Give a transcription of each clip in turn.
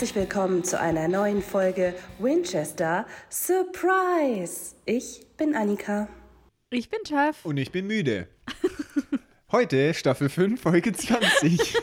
herzlich willkommen zu einer neuen Folge Winchester Surprise. Ich bin Annika. Ich bin Jeff. Und ich bin müde. Heute Staffel 5, Folge 20.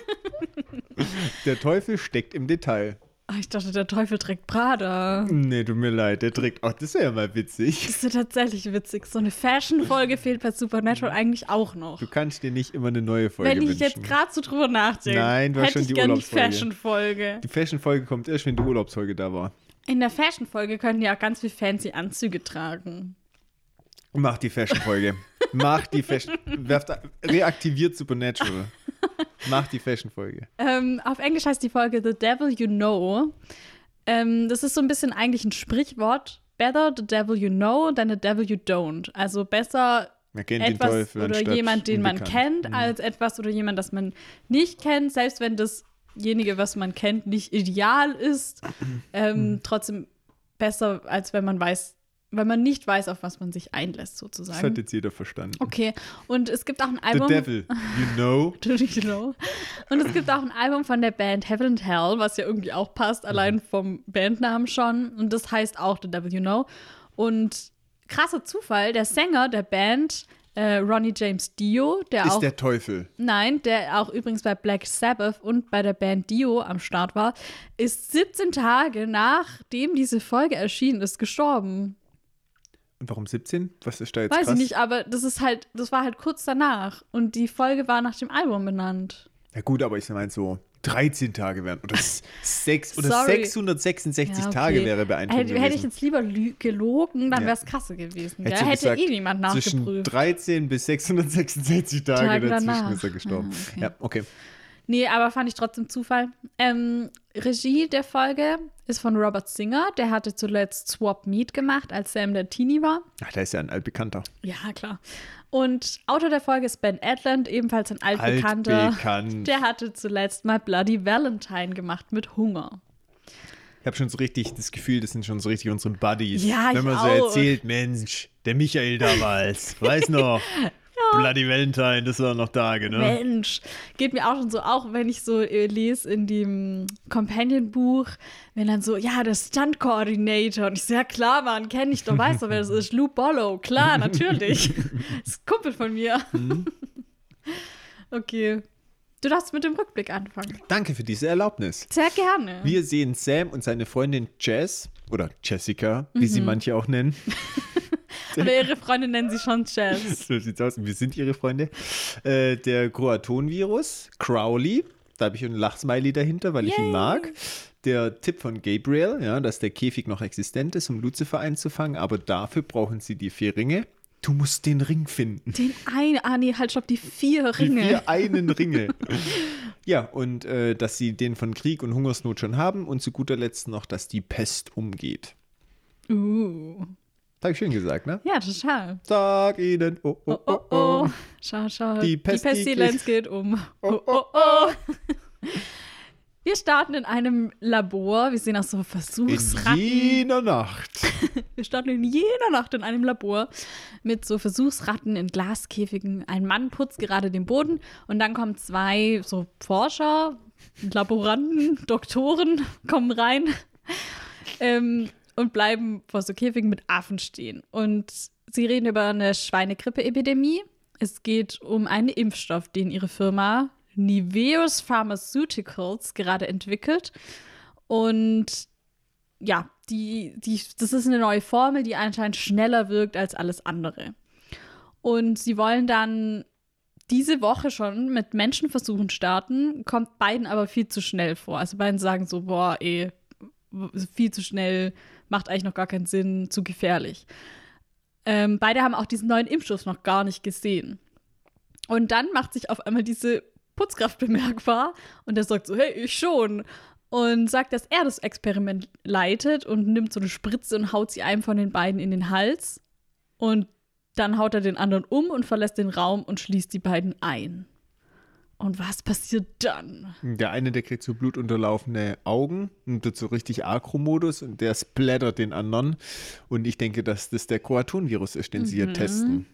der Teufel steckt im Detail. Oh, ich dachte, der Teufel trägt Prada. Nee, tut mir leid, der trägt. Ach, das wäre ja mal witzig. Das ist ja tatsächlich witzig. So eine Fashion-Folge fehlt bei Supernatural eigentlich auch noch. Du kannst dir nicht immer eine neue Folge Wenn ich wünschen. jetzt gerade so drüber nachdenke, Nein, du hast schon ich die gerne die Urlaubsfolge. Fashion-Folge. Die Fashion-Folge kommt erst, wenn die Urlaubsfolge da war. In der Fashion-Folge können die auch ganz viel fancy Anzüge tragen. Mach die Fashion-Folge. Mach die Fashion. Werft, reaktiviert Supernatural. Mach die Fashion-Folge. Ähm, auf Englisch heißt die Folge The Devil You Know. Ähm, das ist so ein bisschen eigentlich ein Sprichwort. Better the devil you know than the devil you don't. Also besser etwas oder jemand, den man kennt, als etwas oder jemand, das man nicht kennt, selbst wenn dasjenige, was man kennt, nicht ideal ist. Ähm, trotzdem besser, als wenn man weiß, wenn man nicht weiß, auf was man sich einlässt, Das sozusagen. hat jetzt jeder verstanden. Okay, und es gibt auch ein The Album. Devil, you know. Natürlich genau. Und es gibt auch ein Album von der Band Heaven and Hell, was ja irgendwie auch passt, Mhm. allein vom Bandnamen schon. Und das heißt auch The Devil You Know. Und krasser Zufall, der Sänger der Band, äh, Ronnie James Dio, der Ist auch. der Teufel. Nein, der auch übrigens bei Black Sabbath und bei der Band Dio am Start war, ist 17 Tage nachdem diese Folge erschienen ist, gestorben. Warum 17? Was ist da jetzt Weiß krass? ich nicht, aber das ist halt, das war halt kurz danach. Und die Folge war nach dem Album benannt. Ja gut, aber ich meine so 13 Tage wären oder, s- sechs, oder Sorry. 666 Ja, okay. Tage wäre beeindruckend Hätte, hätte ich jetzt lieber gelogen, dann Ja. wäre es krasse gewesen. Hätte, hätte gesagt, eh niemand Zwischen nachgeprüft. 13 bis 666 Tage, Tage dazwischen danach. ist er gestorben. Ah, okay. Ja, okay. Nee, aber fand ich trotzdem Zufall. Ähm, Regie der Folge ist von Robert Singer. Der hatte zuletzt Swap Meet gemacht, als Sam der Teenie war. Ach, da ist ja ein altbekannter. Ja, klar. Und Autor der Folge ist Ben Edlund, ebenfalls ein altbekannter. Altbekannt. Der hatte zuletzt mal Bloody Valentine gemacht mit Hunger. Ich habe schon so richtig das Gefühl, das sind schon so richtig unsere Buddies. Ja, Wenn ich man so auch. erzählt, Mensch, der Michael damals, weiß noch, Bloody Valentine, das war noch Tage, ne? Mensch, geht mir auch schon so, auch wenn ich so äh, lese in dem Companion-Buch, wenn dann so, ja, der Stunt-Coordinator. Und ich so, ja klar, Mann, kenne ich doch, weißt du, wer das ist? Lou Bollow, klar, natürlich. das ist ein Kumpel von mir. Mhm. okay. Du darfst mit dem Rückblick anfangen. Danke für diese Erlaubnis. Sehr gerne. Wir sehen Sam und seine Freundin Jess, oder Jessica, wie Mhm. sie manche auch nennen. Aber ihre Freunde nennen sie schon Jazz. So sieht's aus. Wir sind ihre Freunde. Äh, der Croaton-Virus, Crowley. Da habe ich ein Lachsmiley dahinter, weil ich ihn Yay. mag. Der Tipp von Gabriel, ja, dass der Käfig noch existent ist, um Lucifer einzufangen. Aber dafür brauchen sie die vier Ringe. Du musst den Ring finden. Den einen, ah nee, halt, stopp, die vier Die Ringe. vier einen Ringe. ja, und äh, dass sie den von Krieg und Hungersnot schon haben. Und zu guter Letzt noch, dass die Pest umgeht. Uh. Habe ich schön gesagt, ne? Ja, total. Sag ihnen, oh, oh, Oh, oh, oh. Schau, schau. Die Pest- Pestilenz geht um. Oh, Oh, oh, oh. Wir starten in einem Labor. Wir sehen auch so In Versuchsratten. jener Nacht. Wir starten in jener Nacht in einem Labor mit so Versuchsratten in Glaskäfigen. Ein Mann putzt gerade den Boden und dann kommen zwei so Forscher, Laboranten, Doktoren kommen rein ähm, und bleiben vor so Käfigen mit Affen stehen. Und sie reden über eine Schweinegrippe-Epidemie. Es geht um einen Impfstoff, den ihre Firma Niveus Pharmaceuticals gerade entwickelt. Und ja, die, die, das ist eine neue Formel, die anscheinend schneller wirkt als alles andere. Und sie wollen dann diese Woche schon mit Menschenversuchen starten, kommt beiden aber viel zu schnell vor. Also beiden sagen so, boah, ey, viel zu schnell, macht eigentlich noch gar keinen Sinn, zu gefährlich. Ähm, beide haben auch diesen neuen Impfstoff noch gar nicht gesehen. Und dann macht sich auf einmal diese Putzkraft bemerkbar und der sagt so, hey, ich schon. Und sagt, dass er das Experiment leitet und nimmt so eine Spritze und haut sie einem von den beiden in den Hals. Und dann haut er den anderen um und verlässt den Raum und schließt die beiden ein. Und was passiert dann? Der eine, der kriegt so blutunterlaufene Augen und wird so richtig Agro-Modus und der splattert den anderen. Und ich denke, dass das der Koaton-Virus ist, den sie hier testen.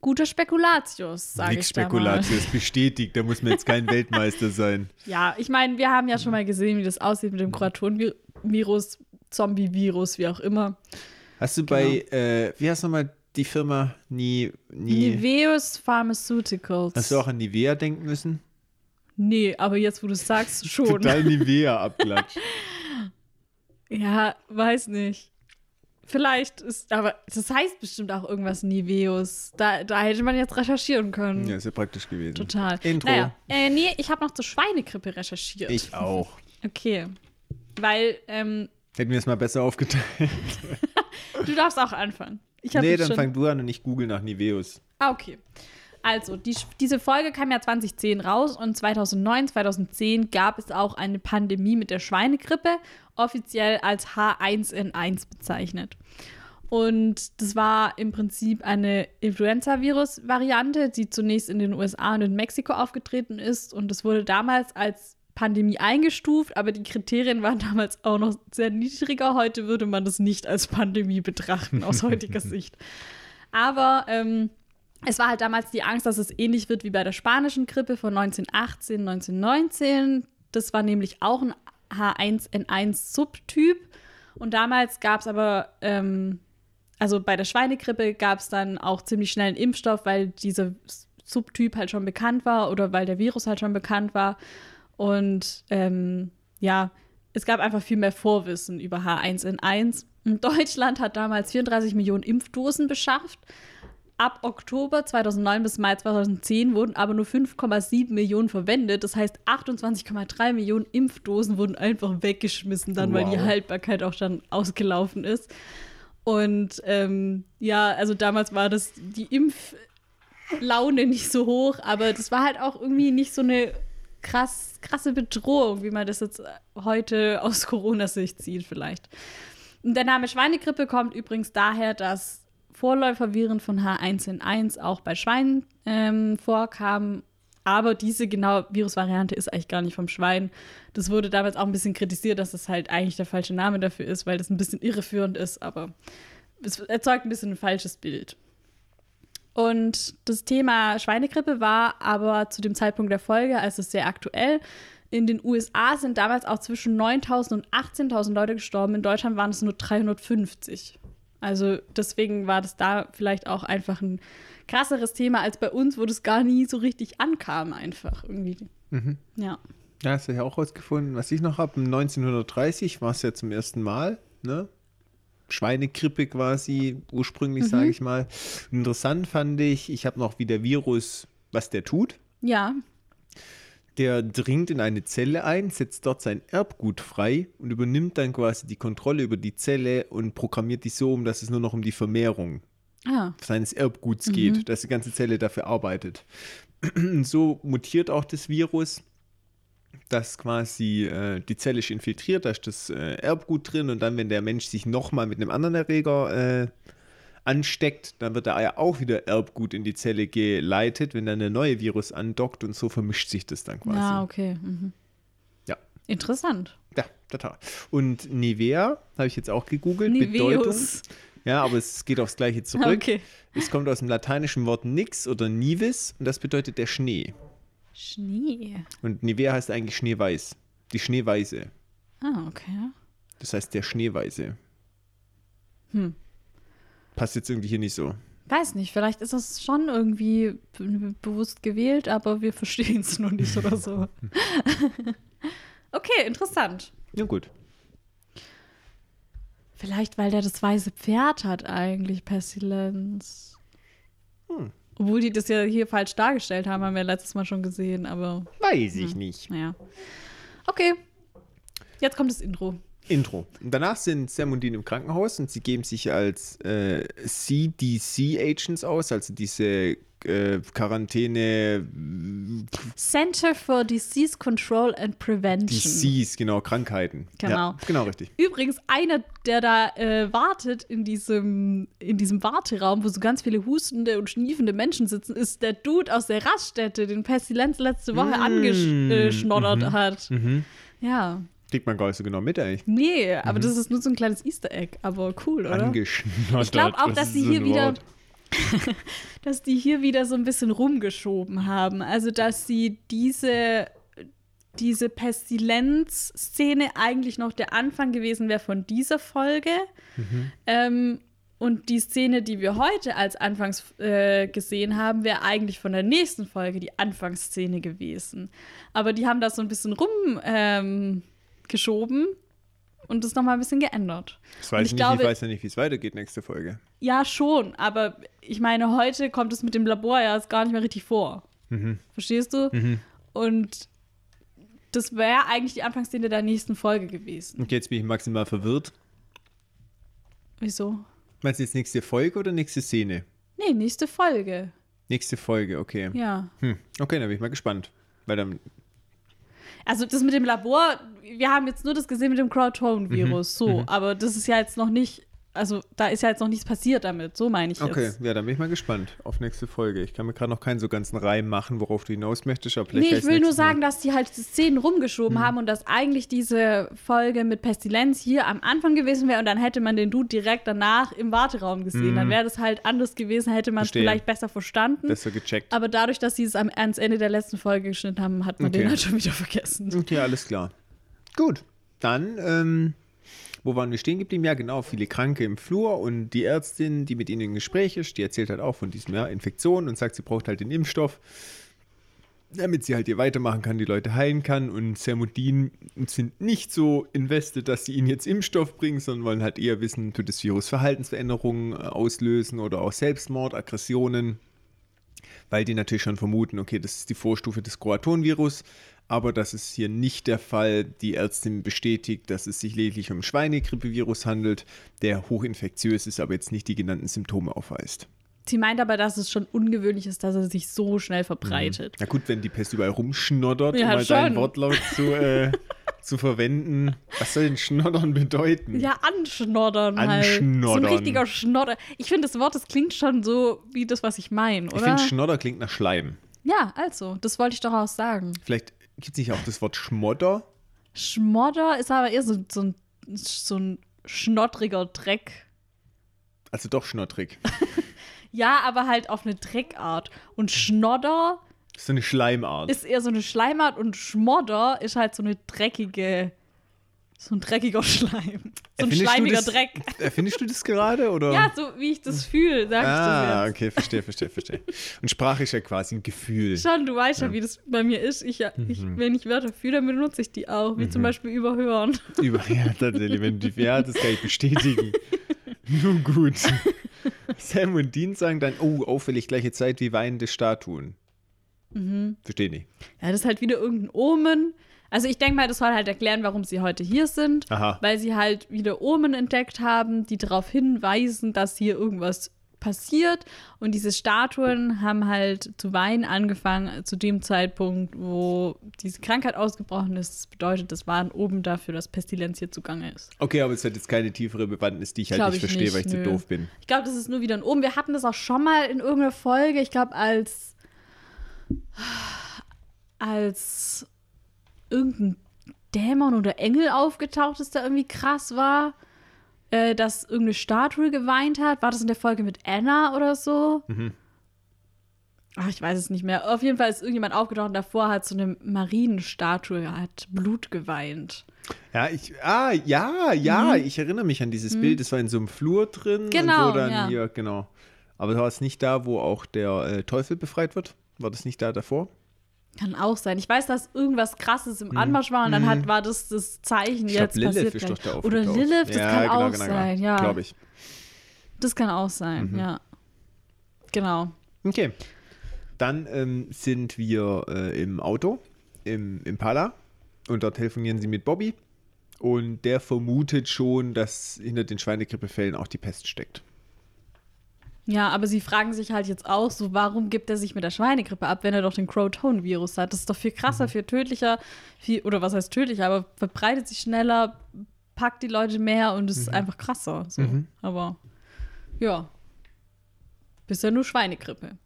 Guter Spekulatius, sage ich. Spekulatius, bestätigt. Da muss man jetzt kein Weltmeister sein. Ja, ich meine, wir haben ja schon mal gesehen, wie das aussieht mit dem Kuratorenvirus, Zombie-Virus, wie auch immer. Hast du bei, Genau. äh, wie heißt nochmal die Firma? Nie, nie. Niveus Pharmaceuticals. Hast du auch an Nivea denken müssen? Nee, aber jetzt, wo du es sagst, schon. Total Nivea abklatscht. Ja, weiß nicht. Vielleicht ist, aber das heißt bestimmt auch irgendwas Niveus. Da, da hätte man jetzt recherchieren können. ja, ist ja praktisch gewesen. Total. Intro. Naja, äh, nee, ich habe noch zur Schweinegrippe recherchiert. Ich auch. Okay. Weil, ähm, Hätten wir es mal besser aufgeteilt. du darfst auch anfangen. Ich Nee, dann schon, fang du an und ich google nach Niveus. Ah, okay. Also, die, diese Folge kam ja 2010 raus und 2009, 2010 gab es auch eine Pandemie mit der Schweinegrippe, offiziell als H1N1 bezeichnet. Und das war im Prinzip eine Influenza-Virus-Variante, die zunächst in den USA und in Mexiko aufgetreten ist. Und das wurde damals als Pandemie eingestuft, aber die Kriterien waren damals auch noch sehr niedriger. Heute würde man das nicht als Pandemie betrachten, aus heutiger Sicht. Aber ähm, es war halt damals die Angst, dass es ähnlich wird wie bei der spanischen Grippe von 1918, 1919. Das war nämlich auch ein H1N1-Subtyp. Und damals gab es aber, ähm, also bei der Schweinegrippe gab es dann auch ziemlich schnell einen Impfstoff, weil dieser Subtyp halt schon bekannt war oder weil der Virus halt schon bekannt war. Und ähm, ja, es gab einfach viel mehr Vorwissen über H1N1. Und Deutschland hat damals 34 Millionen Impfdosen beschafft. Ab Oktober 2009 bis Mai 2010 wurden aber nur 5,7 Millionen verwendet. Das heißt, 28,3 Millionen Impfdosen wurden einfach weggeschmissen, dann, weil die Wow. Haltbarkeit auch dann ausgelaufen ist. Und ähm, ja, also damals war das die Impflaune nicht so hoch, aber das war halt auch irgendwie nicht so eine krass, krasse Bedrohung, wie man das jetzt heute aus Corona-Sicht sieht, vielleicht. Der Name Schweinegrippe kommt übrigens daher, dass Vorläuferviren von H1N1 auch bei Schweinen ähm, vorkamen. Aber diese genau Virusvariante ist eigentlich gar nicht vom Schwein. Das wurde damals auch ein bisschen kritisiert, dass das halt eigentlich der falsche Name dafür ist, weil das ein bisschen irreführend ist, aber es erzeugt ein bisschen ein falsches Bild. Und das Thema Schweinegrippe war aber zu dem Zeitpunkt der Folge, also sehr aktuell. In den USA sind damals auch zwischen 9.000 und 18.000 Leute gestorben. In Deutschland waren es nur 350. Also deswegen war das da vielleicht auch einfach ein krasseres Thema als bei uns, wo das gar nie so richtig ankam, einfach irgendwie. Ja. Ja, hast du ja auch rausgefunden, was ich noch habe. 1930 war es ja zum ersten Mal, ne? Schweinegrippe quasi, ursprünglich, Mhm. sage ich mal. Interessant fand ich, ich habe noch, wie der Virus, was der tut. Ja. Der dringt in eine Zelle ein, setzt dort sein Erbgut frei und übernimmt dann quasi die Kontrolle über die Zelle und programmiert die so um, dass es nur noch um die Vermehrung Ah. seines Erbguts geht, dass die ganze Zelle dafür arbeitet. Und so mutiert auch das Virus, dass quasi äh, die Zelle ist infiltriert, da ist das äh, Erbgut drin und dann, wenn der Mensch sich nochmal mit einem anderen Erreger äh, ansteckt, dann wird da ja auch wieder Erbgut in die Zelle geleitet, wenn dann der neue Virus andockt und so vermischt sich das dann quasi. Ja, okay. Mhm. Ja. Interessant. Ja, total. Und Nivea habe ich jetzt auch gegoogelt. Bedeutung. Niveus. Ja, aber es geht aufs Gleiche zurück. Okay. Es kommt aus dem lateinischen Wort nix oder nivis und das bedeutet der Schnee. Schnee. Und Nivea heißt eigentlich Schneeweiß. Die Schneeweiße. Ah, okay. Das heißt der Schneeweiße. Hm. Passt jetzt irgendwie hier nicht so. Weiß nicht, vielleicht ist das schon irgendwie be- bewusst gewählt, aber wir verstehen es nur nicht oder so. okay, interessant. Ja, gut. Vielleicht, weil der das weiße Pferd hat eigentlich, Pestilenz. Hm. Obwohl die das ja hier falsch dargestellt haben, haben wir letztes Mal schon gesehen, aber Weiß ich nicht. naja. Okay, jetzt kommt das Intro. Intro. Und danach sind Sam und Dean im Krankenhaus und sie geben sich als äh, CDC-Agents aus, also diese äh, Quarantäne, Center for Disease Control and Prevention. Disease, genau, Krankheiten. Genau. Ja, genau, richtig. Übrigens, einer, der da äh, wartet in diesem, in diesem Warteraum, wo so ganz viele hustende und schniefende Menschen sitzen, ist der Dude aus der Raststätte, den Pestilenz letzte Woche Mm. angeschnoddert hat. Ja. Kriegt man gar nicht so genau mit, eigentlich. Nee, aber das ist nur so ein kleines Easter Egg, aber cool, oder? Angeschnoddert. Ich glaube auch, dass sie hier wieder, Wort? dass die hier wieder so ein bisschen rumgeschoben haben. Also, dass sie diese, diese Pestilenz-Szene eigentlich noch der Anfang gewesen wäre von dieser Folge. Ähm, und die Szene, die wir heute als Anfangs äh, gesehen haben, wäre eigentlich von der nächsten Folge die Anfangsszene gewesen. Aber die haben das so ein bisschen rumgeschoben ähm, und das nochmal ein bisschen geändert. Das weiß ich ich nicht, glaube- ich weiß ja nicht, wie es weitergeht nächste Folge. Ja, schon, aber ich meine, heute kommt es mit dem Labor ja gar nicht mehr richtig vor. Verstehst du? Und das wäre eigentlich die Anfangsszene der nächsten Folge gewesen. Und jetzt bin ich maximal verwirrt. Wieso? Meinst du jetzt nächste Folge oder nächste Szene? Nee, nächste Folge. Nächste Folge, okay. Ja. Hm. Okay, dann bin ich mal gespannt. Weil dann, Also das mit dem Labor, wir haben jetzt nur das gesehen mit dem Crowdtone-Virus, so, aber das ist ja jetzt noch nicht, also da ist ja jetzt noch nichts passiert damit, so meine ich okay, jetzt. ja, dann bin ich mal gespannt auf nächste Folge. Ich kann mir gerade noch keinen so ganzen Reim machen, worauf du hinaus möchtest, aber Nee, ich will nur nächstes Mal- sagen, dass die halt die Szenen rumgeschoben haben und dass eigentlich diese Folge mit Pestilenz hier am Anfang gewesen wäre und dann hätte man den Dude direkt danach im Warteraum gesehen. Dann wäre das halt anders gewesen, hätte man es vielleicht besser verstanden. Besser gecheckt. Aber dadurch, dass sie es am, ans Ende der letzten Folge geschnitten haben, hat man Okay. den halt schon wieder vergessen. Okay, alles klar. Gut, dann, ähm, wo waren wir stehen geblieben? Ja, genau, viele Kranke im Flur und die Ärztin, die mit ihnen im Gespräch ist, die erzählt halt auch von diesem ja, Infektion und sagt, sie braucht halt den Impfstoff, damit sie halt hier weitermachen kann, die Leute heilen kann. Und Dean sind nicht so invested, dass sie ihnen jetzt Impfstoff bringen, sondern wollen halt eher wissen, tut das Virus Verhaltensveränderungen äh, auslösen oder auch Selbstmord, Aggressionen weil die natürlich schon vermuten, okay, das ist die Vorstufe des Croaton-Virus, aber das ist hier nicht der Fall. Die Ärztin bestätigt, dass es sich lediglich um ein Schweinegrippevirus handelt, der hochinfektiös ist, aber jetzt nicht die genannten Symptome aufweist. Sie meint aber, dass es schon ungewöhnlich ist, dass er sich so schnell verbreitet. Na gut, wenn die Pest überall rumschnoddert, Ja, um mal deinen schon. Wortlaut zu, äh, zu verwenden. Was soll denn Schnoddern bedeuten? Ja, anschnoddern halt. So ein Anschnoddern. richtiger Schnodder. Ich finde das Wort, das klingt schon so wie das, was ich meine, ich oder? finde, Schnodder klingt nach Schleim. ja, also, das wollte ich doch auch sagen. Vielleicht gibt es nicht auch das Wort Schmodder? Schmodder ist aber eher so, so, ein, so ein schnoddriger Dreck. Also doch schnottrig. Ja, aber halt auf eine Dreckart. Und Schnodder So eine Schleimart. ist eher so eine Schleimart und Schmodder ist halt so eine dreckige, so ein dreckiger Schleim. So ein Erfindest schleimiger das- Dreck. Erfindest du das gerade? Oder? Ja, so wie ich das fühle, sag ich Ah, das jetzt. okay, verstehe, verstehe, verstehe. Und Sprache ist ja quasi ein Gefühl. Schon, du weißt ja, wie das bei mir ist. Ich, ja- ich, Mhm. wenn ich Wörter fühle, dann benutze ich die auch. Wie zum Beispiel überhören. Über, ja, tatsächlich, wenn du, ja, das kann ich bestätigen. Nun gut. Sam und Dean sagen dann, oh, auffällig gleiche Zeit wie weinende Statuen. Mhm. Verstehe nicht. Ja, das ist halt wieder irgendein Omen. Also ich denke mal, das soll halt erklären, warum sie heute hier sind. Aha. Weil sie halt wieder Omen entdeckt haben, die darauf hinweisen, dass hier irgendwas passiert. Und diese Statuen haben halt zu weinen angefangen zu dem Zeitpunkt, wo diese Krankheit ausgebrochen ist. Das bedeutet, das war ein Omen dafür, dass Pestilenz hier zugange ist. Okay, aber es hat jetzt keine tiefere Bewandtnis, die ich halt Glaub nicht ich verstehe, nicht, weil ich zu nö. doof bin. Ich glaube, das ist nur wieder ein Omen. Wir hatten das auch schon mal in irgendeiner Folge. Ich glaube, als als irgendein Dämon oder Engel aufgetaucht ist, der irgendwie krass war, äh, dass irgendeine Statue geweint hat. War das in der Folge mit Anna oder so? Ach, ich weiß es nicht mehr. Auf jeden Fall ist irgendjemand aufgetaucht und davor hat so eine Marienstatue, hat Blut geweint. Ja, ich, ah, ja, ja, ich erinnere mich an dieses Bild. Das war in so einem Flur drin. Mhm. Genau, Und wo dann ja. hier, genau. Aber war es nicht da, wo auch der äh, Teufel befreit wird? War das nicht da davor? Kann auch sein. Ich weiß, dass irgendwas krasses im Anmarsch war und dann hat, war das das Zeichen, Mhm. Ich jetzt glaube, Lilith passiert ist gleich. doch da Oder. Lilith, das ja, kann genau, auch genau, sein, genau. ja. Glaube ich. Das kann auch sein, Mhm. ja. Genau. Okay. Dann ähm, sind wir äh, im Auto, im Impala. Und dort telefonieren sie mit Bobby. Und der vermutet schon, dass hinter den Schweinegrippefällen auch die Pest steckt. Ja, aber sie fragen sich halt jetzt auch so, warum gibt er sich mit der Schweinegrippe ab, wenn er doch den Crow-Tone-Virus hat? Das ist doch viel krasser, Mhm. viel tödlicher, viel, oder was heißt tödlicher, aber verbreitet sich schneller, packt die Leute mehr und Mhm. ist einfach krasser. So. Aber ja. Bisher nur Schweinegrippe.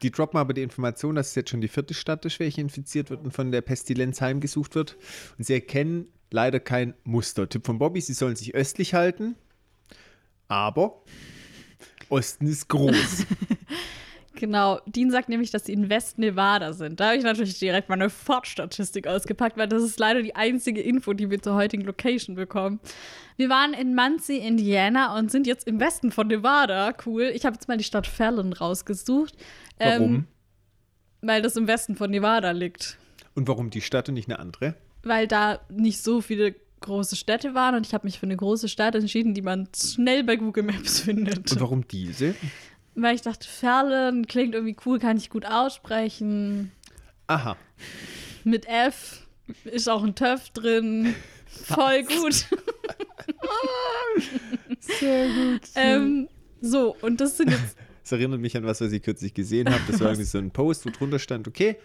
Die droppen aber die Information, dass es jetzt schon die vierte Stadt ist, welche infiziert wird und von der Pestilenz heimgesucht wird. Und sie erkennen leider kein Muster. Tipp von Bobby, sie sollen sich östlich halten. Aber Osten ist groß. Genau, Dean sagt nämlich, dass sie in West Nevada sind. Da habe ich natürlich direkt meine Fortstatistik ausgepackt, weil das ist leider die einzige Info, die wir zur heutigen Location bekommen. Wir waren in Muncie, Indiana und sind jetzt im Westen von Nevada. Cool. Ich habe jetzt mal die Stadt Fallon rausgesucht. Warum? Ähm, weil das im Westen von Nevada liegt. Und warum die Stadt und nicht eine andere? Weil da nicht so viele große Städte waren und ich habe mich für eine große Stadt entschieden, die man schnell bei Google Maps findet. Und warum diese? Weil ich dachte, Fallon klingt irgendwie cool, kann ich gut aussprechen. Aha. Mit F ist auch ein Töff drin. Voll gut. Sehr gut. ähm, so, und das sind jetzt. Das erinnert mich an was, was ich kürzlich gesehen habe. Das war irgendwie so ein Post, wo drunter stand, okay,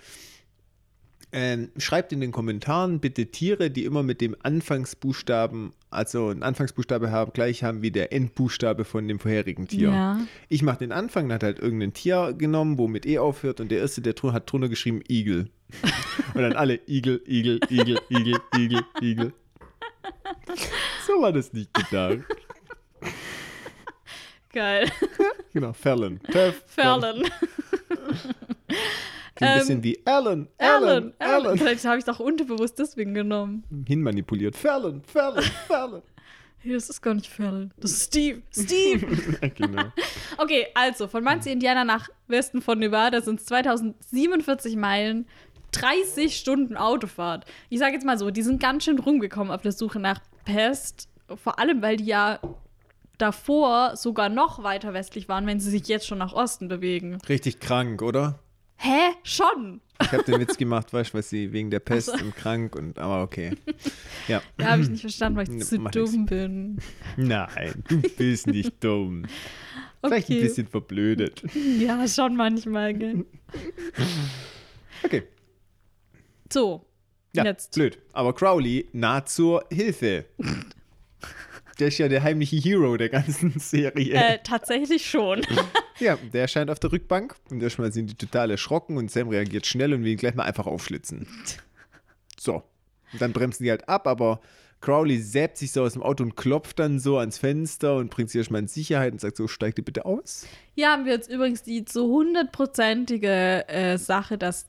ähm, schreibt in den Kommentaren bitte Tiere, die immer mit dem Anfangsbuchstaben, also einen Anfangsbuchstabe haben, gleich haben wie der Endbuchstabe von dem vorherigen Tier. Ja. Ich mache den Anfang, dann hat halt irgendein Tier genommen, wo mit E aufhört und der erste, der hat drunter geschrieben Igel. und dann alle Igel, Igel, Igel, Igel, Igel, Igel. So war das nicht gedacht. Geil. Genau, Fallon. Töff, Fallon. Klingt ein bisschen wie Alan, Alan, Alan. Vielleicht habe ich doch unterbewusst deswegen genommen. Hinmanipuliert. Fallon, Fallon, Fallon. Hey, das ist gar nicht Fallon. Das ist Steve. Steve. genau. Okay, also von Muncie, Indiana nach Westen von Nevada sind es 2047 Meilen, 30 Stunden Autofahrt. Ich sage jetzt mal so, die sind ganz schön rumgekommen auf der Suche nach Pest. Vor allem, weil die ja davor sogar noch weiter westlich waren, wenn sie sich jetzt schon nach Osten bewegen. Richtig krank, oder? Hä? Schon? Ich habe den Witz gemacht, weißt du, was sie wegen der Pest und krank und aber okay. Ja. Ja, habe ich nicht verstanden, weil ich Ne, zu dumm nix. bin. Nein, du bist nicht dumm. Vielleicht ein Okay. bisschen verblödet. Ja, schon manchmal, gell? Okay. So, Ja, jetzt. blöd. Aber Crowley naht zur Hilfe. Der ist ja der heimliche Hero der ganzen Serie. Äh, tatsächlich schon. Ja, der erscheint auf der Rückbank und erstmal sind die total erschrocken und Sam reagiert schnell und will ihn gleich mal einfach aufschlitzen. So. Und dann bremsen die halt ab, aber Crowley säbt sich so aus dem Auto und klopft dann so ans Fenster und bringt sie erstmal in Sicherheit und sagt so, steig dir bitte aus. Hier haben wir jetzt übrigens die zu hundertprozentige äh, Sache, dass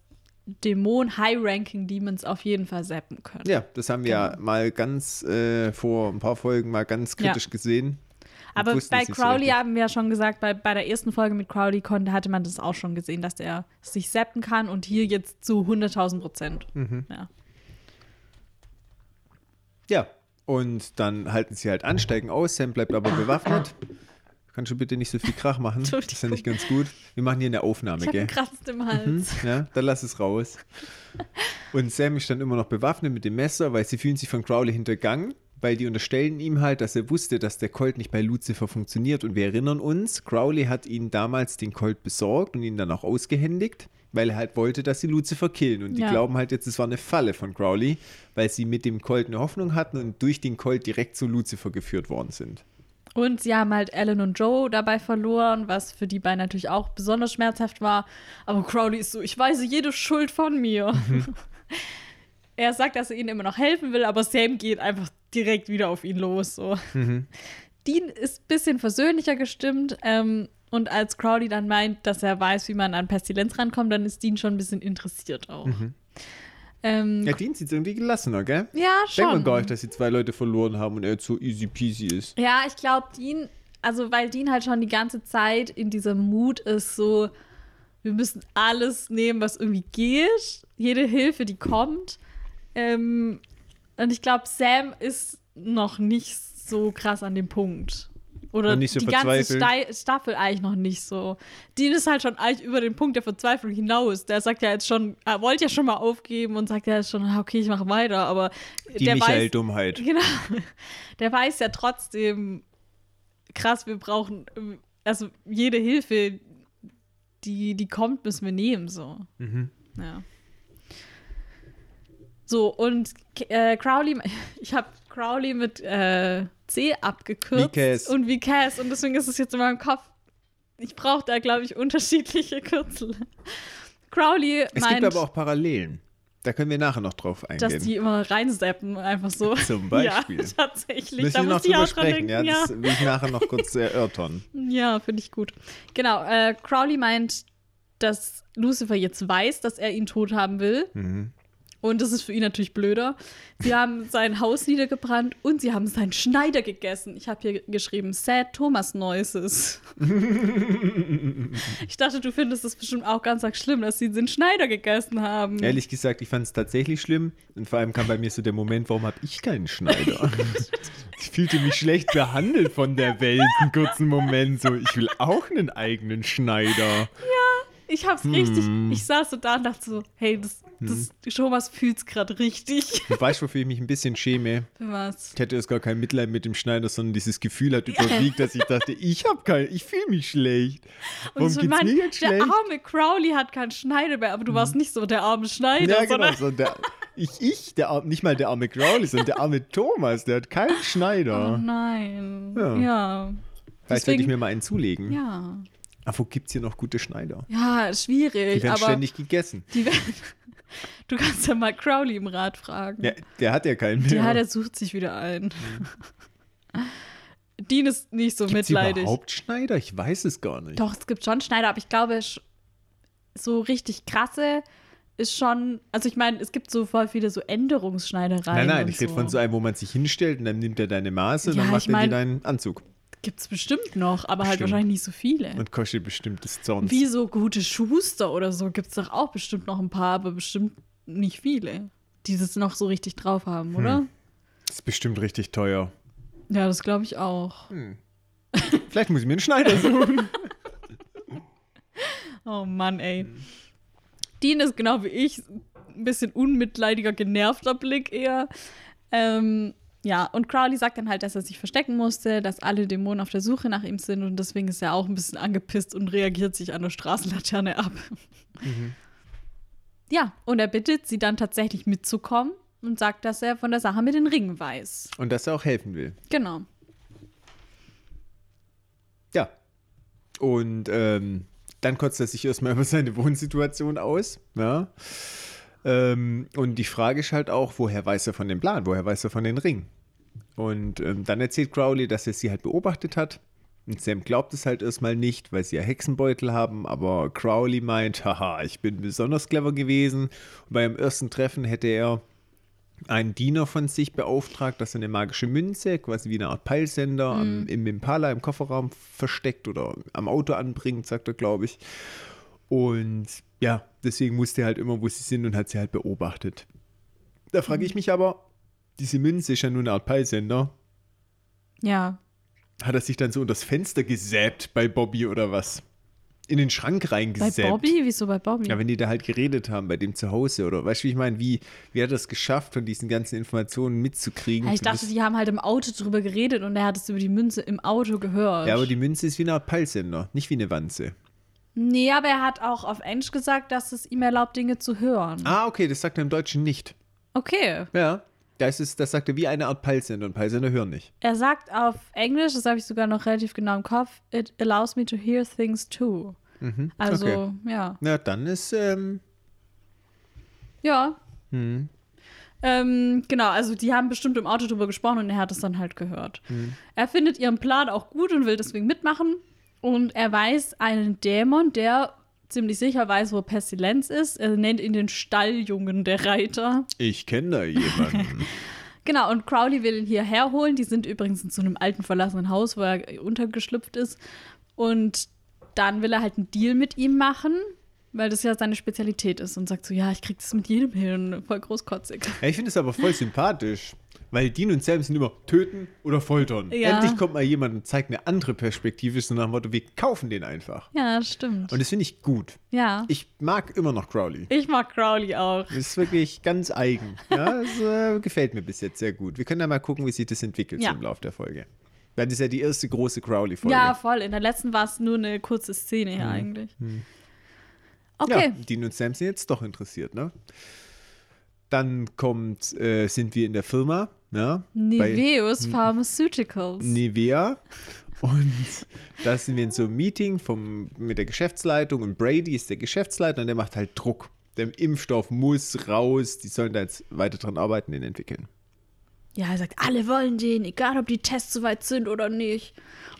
Dämon, High-Ranking-Demons auf jeden Fall zappen können. Ja, das haben wir ja mal ganz äh, vor ein paar Folgen mal ganz kritisch Ja. gesehen. Aber bei so Crowley haben wir ja schon gesagt, bei, bei der ersten Folge mit Crowley konnte, hatte man das auch schon gesehen, dass er sich zappen kann und hier jetzt zu 100.000 Prozent. Mhm. Ja. Ja, und dann halten sie halt an, steigen aus, Sam bleibt aber bewaffnet. Kannst du bitte nicht so viel Krach machen? Das ist ja nicht ganz gut. Wir machen hier eine Aufnahme, Ich gell? einen Kratz im Hm, Hals. ja, dann lass es raus. Und Sam ist dann immer noch bewaffnet mit dem Messer, weil sie fühlen sich von Crowley hintergangen, weil die unterstellen ihm halt, dass er wusste, dass der Colt nicht bei Lucifer funktioniert. Und wir erinnern uns, Crowley hat ihnen damals den Colt besorgt und ihn dann auch ausgehändigt, weil er halt wollte, dass sie Lucifer killen. Und die Ja. glauben halt jetzt, es war eine Falle von Crowley, weil sie mit dem Colt eine Hoffnung hatten und durch den Colt direkt zu Lucifer geführt worden sind. Und sie haben halt Alan und Joe dabei verloren, was für die beiden natürlich auch besonders schmerzhaft war. Aber Crowley ist so, ich weise jede Schuld von mir. Mhm. er sagt, dass er ihnen immer noch helfen will, aber Sam geht einfach direkt wieder auf ihn los. So. Mhm. Dean ist ein bisschen versöhnlicher gestimmt. Ähm, und als Crowley dann meint, dass er weiß, wie man an Pestilenz rankommt, dann ist Dean schon ein bisschen interessiert auch. Ähm, Mhm. Ja, Dean sieht irgendwie gelassener, gell? ja, schon. Denkt man gar nicht, dass sie zwei Leute verloren haben und er jetzt so easy peasy ist. Ja, ich glaube, Dean, also weil Dean halt schon die ganze Zeit in diesem Mut ist, so, wir müssen alles nehmen, was irgendwie geht, jede Hilfe, die kommt. Ähm, und ich glaube, Sam ist noch nicht so krass an dem Punkt. Oder nicht so die ganze. Stei Staffel eigentlich noch nicht so. Dean ist halt schon eigentlich über den Punkt der Verzweiflung hinaus. Der sagt ja jetzt schon, er wollte ja schon mal aufgeben und sagt ja jetzt schon, ah, okay, ich mache weiter, aber Die der weiß, Michael-Dummheit. Genau. Der weiß ja trotzdem, krass, wir brauchen, ähm, also jede Hilfe, die, die kommt, müssen wir nehmen, so. Mhm. Ja. So, und äh, Crowley, ich habe Crowley mit äh, C abgekürzt. Wie Cass. Und wie Cass. Und deswegen ist es jetzt in meinem Kopf. Ich brauche da, glaube ich, unterschiedliche Kürzel. Crowley Es meint. gibt aber auch Parallelen. Da können wir nachher noch drauf eingehen. dass die immer reinseppen, einfach so. Zum Beispiel. Ja, tatsächlich. Müssen da wir noch muss ich drüber auch dran sprechen, denken, ja, ja. das will ich nachher noch kurz erörtern. Ja, finde ich gut. Genau, äh, Crowley meint, dass Lucifer jetzt weiß, dass er ihn tot haben will. Mhm. Und das ist für ihn natürlich blöder. Sie haben sein Haus niedergebrannt und sie haben seinen Schneider gegessen. Ich habe hier geschrieben, Sad Thomas Noises. ich dachte, du findest das bestimmt auch ganz arg schlimm, dass sie den Schneider gegessen haben. Ehrlich gesagt, ich fand es tatsächlich schlimm. Und vor allem kam bei mir so der Moment, warum habe ich keinen Schneider? ich fühlte mich schlecht behandelt von der Welt einen kurzen Moment. So, ich will auch einen eigenen Schneider. Ich hab's richtig, Hm. ich saß so da und dachte so, hey, das, das Thomas fühlt's gerade richtig. Du weißt, wofür ich mich ein bisschen schäme? Für was? Ich hätte jetzt gar kein Mitleid mit dem Schneider, sondern dieses Gefühl hat überwiegt, dass ich dachte, ich habe kein, ich fühle mich schlecht. Warum so, geht's Mann, mir jetzt der schlecht? arme Crowley hat keinen Schneider mehr, aber du warst nicht so der arme Schneider, Ja, genau. sondern So der, ich, ich, der, nicht mal der arme Crowley, sondern der arme Thomas, der hat keinen Oh Schneider. nein. Ja. Ja. Vielleicht sollte ich deswegen- mir mal einen zulegen. Ja. Aber wo gibt es hier noch gute Schneider? Ja, Die schwierig, werden aber ständig gegessen. die werden. Du kannst ja mal Crowley im Rat fragen. Ja, der hat ja keinen mehr. Ja, der sucht sich wieder ein. Dean ist nicht so Gibt's mitleidig. überhaupt Schneider? Ich weiß es gar nicht. Doch, es gibt schon Schneider, aber ich glaube, so richtig krasse ist schon. Also, ich meine, es gibt so voll viele so Änderungsschneidereien. Nein, nein, und ich rede so. von so einem, wo man sich hinstellt und dann nimmt er deine Maße und Ja, dann macht ich er dir deinen Anzug. Gibt's bestimmt noch, aber halt Bestimmt. wahrscheinlich nicht so viele. Und kostet bestimmt des Zorns. Wie so gute Schuster oder so gibt es doch auch bestimmt noch ein paar, aber bestimmt nicht viele, die das noch so richtig drauf haben, oder? Hm. Das ist bestimmt richtig teuer. Ja, das glaube ich auch. Vielleicht muss ich mir einen Schneider suchen. Oh Mann, ey. Dean ist genau wie ich, ein bisschen unmitleidiger, genervter Blick eher. Ähm, ja, und Crowley sagt dann halt, dass er sich verstecken musste, dass alle Dämonen auf der Suche nach ihm sind und deswegen ist er auch ein bisschen angepisst und reagiert sich an der Straßenlaterne ab. Ja, und er bittet sie dann tatsächlich mitzukommen und sagt, dass er von der Sache mit den Ringen weiß. Und dass er auch helfen will. Genau. Ja. Und ähm, dann kotzt er sich erstmal über seine Wohnsituation aus. Ja. Ähm, und die Frage ist halt auch, woher weiß er von dem Plan? Woher weiß er von den Ringen? Und ähm, dann erzählt Crowley, dass er sie halt beobachtet hat. Und Sam glaubt es halt erstmal nicht, weil sie ja Hexenbeutel haben. Aber Crowley meint, haha, ich bin besonders clever gewesen. Und beim ersten Treffen hätte er einen Diener von sich beauftragt, dass er eine magische Münze, quasi wie eine Art Peilsender, am, im Impala im Kofferraum versteckt oder am Auto anbringt, sagt er, glaube ich. Und ja, deswegen wusste er halt immer, wo sie sind und hat sie halt beobachtet. Da frage ich mich aber, diese Münze ist ja nur eine Art Peilsender. Ja. Hat er sich dann so unter das Fenster gesäbt bei Bobby oder was? In den Schrank Bei reingesäbt. Bobby? Wieso bei Bobby? Ja, wenn die da halt geredet haben bei dem zu Hause oder weißt du, wie ich meine, wie, wie hat er es geschafft, von diesen ganzen Informationen mitzukriegen? Ja, ich dachte, die haben halt im Auto drüber geredet und er hat es über die Münze im Auto gehört. ja, aber die Münze ist wie eine Art Peilsender, nicht wie eine Wanze. Nee, aber er hat auch auf Englisch gesagt, dass es ihm erlaubt, Dinge zu hören. Ah, okay, das sagt er im Deutschen nicht. Okay. Ja, das, ist, das sagt er wie eine Art Peilsender und Peilsender hören nicht. Er sagt auf Englisch, das habe ich sogar noch relativ genau im Kopf, it allows me to hear things too. Also, okay. ja. Na, dann ist, ähm, Ja. hm, Ähm, genau, also die haben bestimmt im Auto drüber gesprochen und er hat es dann halt gehört. Er findet ihren Plan auch gut und will deswegen mitmachen. Und er weiß einen Dämon, der ziemlich sicher weiß, wo Pestilenz ist. Er nennt ihn den Stalljungen der Reiter. ich kenne da jemanden. Genau, und Crowley will ihn hierher holen. Die sind übrigens in so einem alten verlassenen Haus, wo er untergeschlüpft ist. Und dann will er halt einen Deal mit ihm machen, weil das ja seine Spezialität ist. Und sagt so, ja, ich krieg das mit jedem hin. Voll großkotzig. ja, ich finde es aber voll sympathisch, weil Dean und Sam sind immer töten oder foltern. Ja. Endlich kommt mal jemand und zeigt eine andere Perspektive, so nach dem Motto, wir kaufen den einfach. Ja, stimmt. Und das finde ich gut. ja. Ich mag immer noch Crowley. Ich mag Crowley auch. Das ist wirklich ganz eigen. Ja, das äh, gefällt mir bis jetzt sehr gut. Wir können ja mal gucken, wie sich das entwickelt Ja. im Laufe der Folge. Weil das ist ja die erste große Crowley-Folge. Ja, voll. In der letzten war es nur eine kurze Szene hier eigentlich. Ja, Okay. Dean und Sam sind jetzt doch interessiert, ne? Dann kommt, äh, sind wir in der Firma, bei Niveus Pharmaceuticals. Nivea. Und da sind wir in so einem Meeting vom, mit der Geschäftsleitung und Brady ist der Geschäftsleiter und der macht halt Druck. der Impfstoff muss raus, die sollen da jetzt weiter dran arbeiten, den entwickeln. Ja, er sagt, alle wollen den, egal ob die Tests soweit sind oder nicht.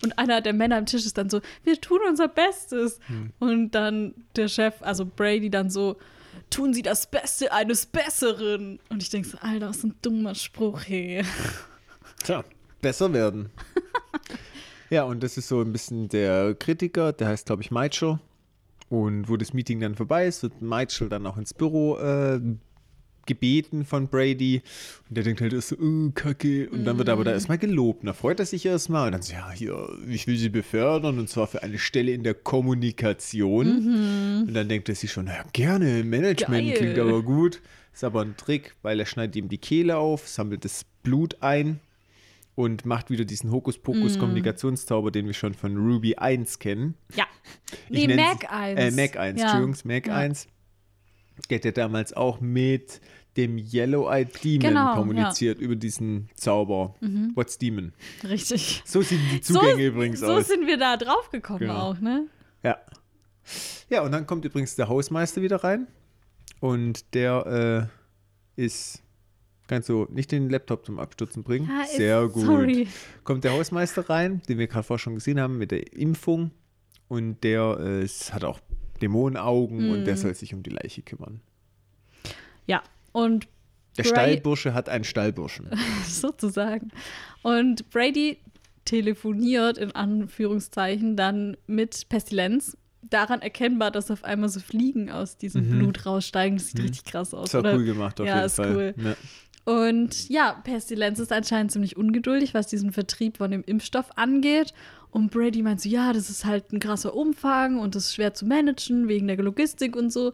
Und einer der Männer am Tisch ist dann so, wir tun unser Bestes. Hm. Und dann der Chef, also Brady, dann so, tun Sie das Beste eines Besseren. Und ich denke so, Alter, was ein dummer Spruch, hey. Tja, besser werden. ja, und das ist so ein bisschen der Kritiker, der heißt, glaube ich, Michael. Und wo das Meeting dann vorbei ist, wird Michael dann auch ins Büro äh, gebeten von Brady. Und der denkt halt erst so, oh, kacke. Und dann wird er aber da erstmal gelobt. Und da freut er sich erstmal. Und dann so, ja, hier, ich will sie befördern. Und zwar für eine Stelle in der Kommunikation. Und dann denkt er sich schon, na gerne, Management Geil. klingt aber gut. Ist aber ein Trick, weil er schneidet ihm die Kehle auf, sammelt das Blut ein und macht wieder diesen Hokuspokus-Kommunikationszauber, den wir schon von Ruby 1 kennen. Ja. Ich Nee, Mac 1. Äh, Mac 1, Ja. Entschuldigung, Mac Ja. 1. Der ja damals auch mit dem Yellow-Eyed Demon Genau, Mhm. kommuniziert über diesen Zauber. What's Demon? Richtig. So sind die Zugänge so, übrigens so aus. sind wir da drauf gekommen Genau. auch, ne? Ja. Ja, und dann kommt übrigens der Hausmeister wieder rein. Und der äh, ist. Kannst du nicht den Laptop zum Abstürzen bringen? Ja, ist- Sehr gut. sorry. Kommt der Hausmeister rein, den wir gerade vorher schon gesehen haben mit der Impfung. Und der äh, hat auch Dämonenaugen und Mhm. der soll sich um die Leiche kümmern. Ja. Und Der Bra- Stallbursche hat einen Stallburschen. sozusagen. Und Brady telefoniert in Anführungszeichen dann mit Pestilenz. Daran erkennbar, dass auf einmal so Fliegen aus diesem Blut raussteigen. Das sieht richtig krass aus. Mhm. Das war oder? cool gemacht auf ja, jeden ist Fall. cool. Ja. Und ja, Pestilenz ist anscheinend ziemlich ungeduldig, was diesen Vertrieb von dem Impfstoff angeht. Und Brady meint so, ja, das ist halt ein krasser Umfang und das ist schwer zu managen wegen der Logistik und so.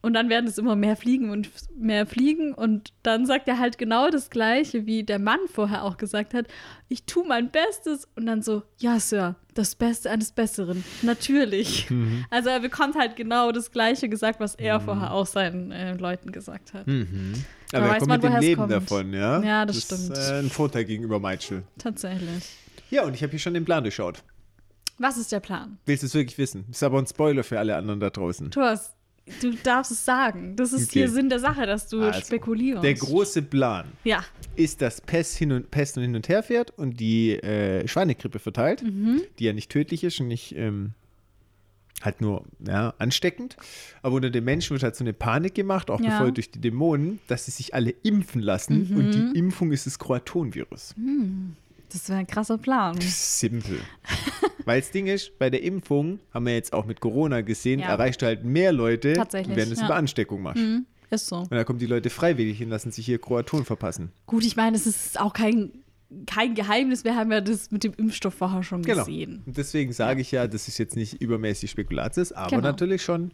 Und dann werden es immer mehr Fliegen und mehr Fliegen. Und dann sagt er halt genau das Gleiche, wie der Mann vorher auch gesagt hat. Ich tue mein Bestes. Und dann so, ja, Sir, das Beste eines Besseren. Natürlich. Mhm. Also er bekommt halt genau das Gleiche gesagt, was er vorher auch seinen äh, Leuten gesagt hat. Mhm. Da Aber er weiß kommt man, mit dem Leben kommt. davon, ja? Ja, das Ist stimmt. äh, ein Vorteil gegenüber Michael. Tatsächlich. Ja, und ich habe hier schon den Plan durchschaut. Was ist der Plan? Willst du es wirklich wissen? Ist aber ein Spoiler für alle anderen da draußen. Thors, du darfst es sagen. Das ist Okay. hier Sinn der Sache, dass du Also, spekulierst. Der große Plan Ja. ist, dass Pest hin und, Pest und hin und her fährt und die äh, Schweinegrippe verteilt, Mhm. die ja nicht tödlich ist und nicht ähm, halt nur ja, ansteckend. Aber unter den Menschen wird halt so eine Panik gemacht, auch Ja. befeuert durch die Dämonen, dass sie sich alle impfen lassen und Mhm. die Impfung ist das Kroatonvirus. Das wäre ein krasser Plan. Simpel. Weil das Ding ist, bei der Impfung haben wir jetzt auch mit Corona gesehen, Ja. erreicht halt mehr Leute, wenn du es ja. über Ansteckung machst. Ist so. Und da kommen die Leute freiwillig hin, lassen sich hier Kroaton verpassen. Gut, ich meine, es ist auch kein, kein Geheimnis. Wir haben ja das mit dem Impfstoff vorher schon Genau. gesehen. Und deswegen sage ich ja, das ist jetzt nicht übermäßig Spekulatius, aber Genau. natürlich schon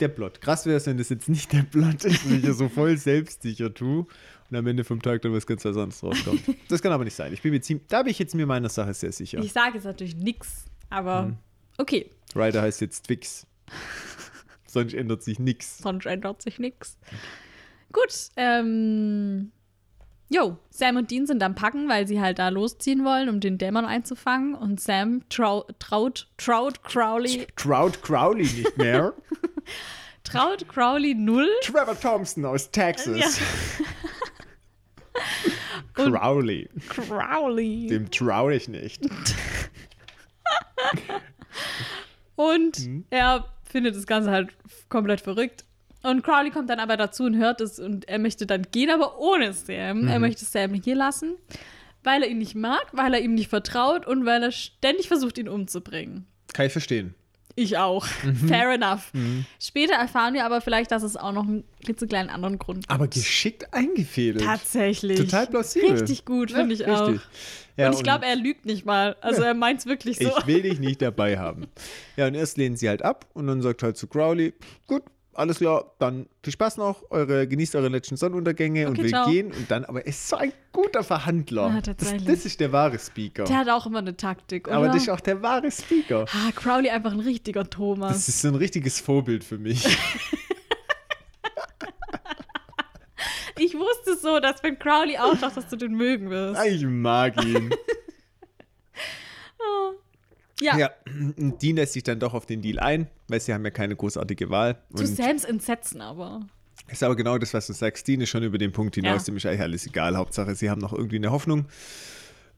der Plot. Krass wäre es, wenn das jetzt nicht der Plot ist, wenn ich hier so voll selbstsicher tue und am Ende vom Tag dann was ganz was anderes rauskommt. Das kann aber nicht sein. Ich bin mir ziemlich, da bin ich jetzt mir meiner Sache sehr sicher. Ich sage jetzt natürlich nichts, aber Mhm. okay, Ryder heißt jetzt Twix. Sonst ändert sich nichts. sonst ändert sich nichts. Gut, ähm. Jo, Sam und Dean sind am Packen, weil sie halt da losziehen wollen, um den Dämon einzufangen. Und Sam trau traut, traut Crowley, Trout Crowley nicht mehr. traut Crowley null. Trevor Thompson aus Texas. Ja. Crowley. Crowley. Dem traue ich nicht. Und Mhm. er findet das Ganze halt komplett verrückt. Und Crowley kommt dann aber dazu und hört es und er möchte dann gehen, aber ohne Sam. Mhm. Er möchte Sam hier lassen, weil er ihn nicht mag, weil er ihm nicht vertraut und weil er ständig versucht, ihn umzubringen. Kann ich verstehen. Ich auch. Mhm. Fair enough. Später erfahren wir aber vielleicht, dass es auch noch einen klitzekleinen anderen Grund gibt. Aber geschickt eingefädelt. Tatsächlich. Total plausibel. Richtig gut, Ja, finde ich auch. richtig. Ja, und ich glaube, er lügt nicht mal. Also er meint es wirklich so. Ich will dich nicht dabei haben. Ja, und erst lehnen sie halt ab und dann sagt halt zu Crowley, gut, alles klar, dann viel Spaß noch, eure, genießt eure letzten Sonnenuntergänge und Okay, will ciao. gehen. Und dann, aber er ist so ein guter Verhandler. Ja, das, das ist der wahre Speaker. Der hat auch immer eine Taktik, oder? aber das ist auch der wahre Speaker. Ah, Crowley einfach ein richtiger Thomas. Das ist so ein richtiges Vorbild für mich. Ich wusste so, dass wenn Crowley auftaucht, dass du den mögen wirst. Ich mag ihn. Ja, Ja, und Dean lässt sich dann doch auf den Deal ein, weil sie haben ja keine großartige Wahl. zu Sams Entsetzen aber. ist aber genau das, was du sagst. Dean ist schon über den Punkt hinaus, Ja. dem ist eigentlich alles egal. Hauptsache, sie haben noch irgendwie eine Hoffnung.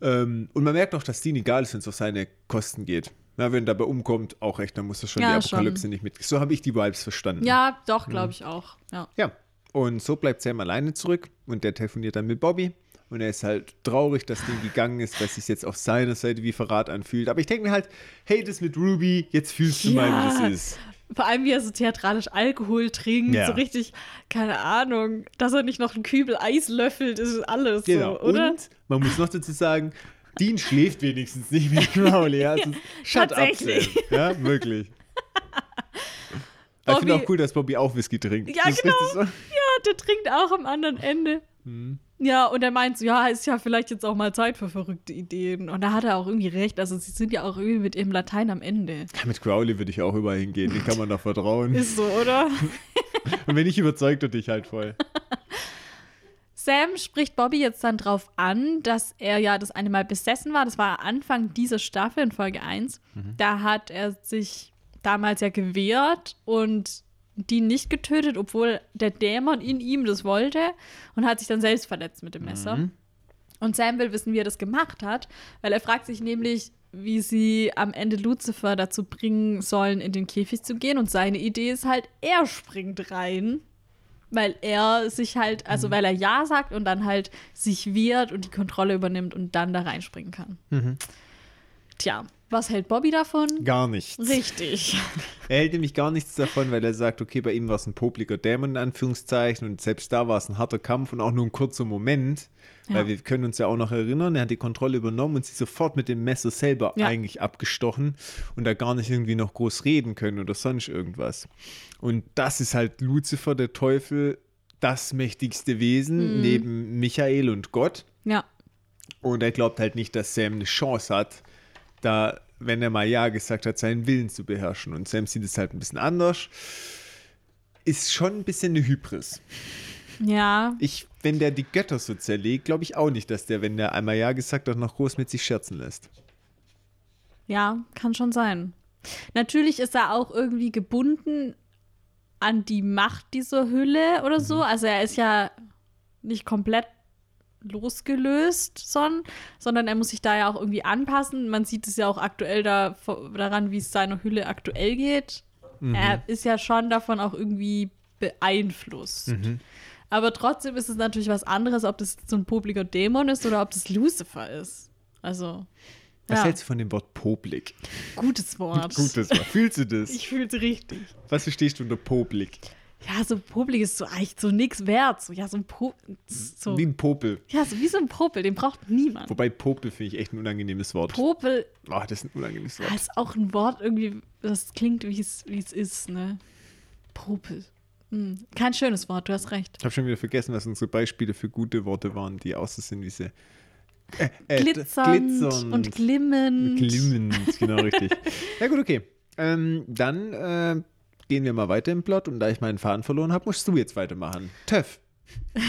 Ähm, und man merkt auch, dass Dean egal ist, wenn es auf seine Kosten geht. Na, wenn er dabei umkommt, auch recht, dann muss das schon Ja, die Apokalypse nicht mit. So habe ich die Vibes verstanden. Ja, doch, glaube ich auch. Ja. Ja, und so bleibt Sam alleine zurück und der telefoniert dann mit Bobby. Und er ist halt traurig, dass Ding gegangen ist, weil es sich jetzt auf seiner Seite wie Verrat anfühlt. Aber ich denke mir halt, hey, das mit Ruby, jetzt fühlst du mal, wie das ist. Vor allem, wie er so theatralisch Alkohol trinkt, Ja. so richtig, keine Ahnung, dass er nicht noch einen Kübel Eis löffelt, ist alles Genau. so, oder? Und man muss noch dazu sagen, Dean schläft wenigstens nicht mit Crowley. Ja, also, shut up. Sam. Ja, wirklich. Ich finde auch cool, dass Bobby auch Whisky trinkt. Ja, Das genau. so. Ja, der trinkt auch am anderen Ende. Mhm. Ja, und er meint so, ja, ist ja vielleicht jetzt auch mal Zeit für verrückte Ideen. Und da hat er auch irgendwie recht. Also, sie sind ja auch irgendwie mit ihrem Latein am Ende. Ja, mit Crowley würde ich auch überall hingehen. Den kann man doch vertrauen. Ist so, oder? Und wenn nicht, überzeugt er dich halt voll. Sam spricht Bobby jetzt dann drauf an, dass er ja das eine Mal besessen war. Das war Anfang dieser Staffel in Folge 1. Da hat er sich damals ja gewehrt und die nicht getötet, obwohl der Dämon in ihm das wollte und hat sich dann selbst verletzt mit dem Messer. Und Sam will wissen, wie er das gemacht hat, weil er fragt sich nämlich, wie sie am Ende Lucifer dazu bringen sollen, in den Käfig zu gehen. Und seine Idee ist halt, er springt rein, weil er sich halt, also weil er Ja sagt und dann halt sich wehrt und die Kontrolle übernimmt und dann da reinspringen kann. Tja, was hält Bobby davon? Gar nichts. Richtig. Er hält nämlich gar nichts davon, weil er sagt, okay, bei ihm war es ein popliger Dämon in Anführungszeichen und selbst da war es ein harter Kampf und auch nur ein kurzer Moment, Ja. weil wir können uns ja auch noch erinnern, er hat die Kontrolle übernommen und sie sofort mit dem Messer selber Ja. eigentlich abgestochen und da gar nicht irgendwie noch groß reden können oder sonst irgendwas. Und das ist halt Luzifer, der Teufel, das mächtigste Wesen neben Michael und Gott. Ja. Und er glaubt halt nicht, dass Sam eine Chance hat, da, wenn er mal Ja gesagt hat, seinen Willen zu beherrschen. Und Sam sieht es halt ein bisschen anders. Ist schon ein bisschen eine Hybris. Ja. Ich, wenn der die Götter so zerlegt, glaube ich auch nicht, dass der, wenn der einmal Ja gesagt hat, noch groß mit sich scherzen lässt. Ja, kann schon sein. Natürlich ist er auch irgendwie gebunden an die Macht dieser Hülle oder so. Also er ist ja nicht komplett losgelöst, son, sondern er muss sich da ja auch irgendwie anpassen. Man sieht es ja auch aktuell da, daran, wie es seiner Hülle aktuell geht. Er ist ja schon davon auch irgendwie beeinflusst. Aber trotzdem ist es natürlich was anderes, ob das so ein popliger Dämon ist oder ob das Lucifer ist. Also, Was ja, hältst du von dem Wort Poplik? gutes Wort. Gutes Wort. Fühlst du das? Ich fühle es richtig. Was verstehst du unter Poplik? Ja, so popelig ist so eigentlich so nix wert. So, ja, so ein Po. So, Wie ein Popel. ja, so wie so ein Popel, den braucht niemand. Wobei Popel finde ich echt ein unangenehmes Wort. Popel Oh, das ist ein unangenehmes Wort. ist auch ein Wort irgendwie, das klingt, wie es ist, ne? Popel. Hm. Kein schönes Wort, du hast recht. Ich habe schon wieder vergessen, was unsere Beispiele für gute Worte waren, die außer sind wie sie. Äh, äh, Glitzernd, und glimmend. Glimmend, genau richtig. ja, gut, okay. Ähm, dann äh, gehen wir mal weiter im Plot und da ich meinen Faden verloren habe, musst du jetzt weitermachen. Töff.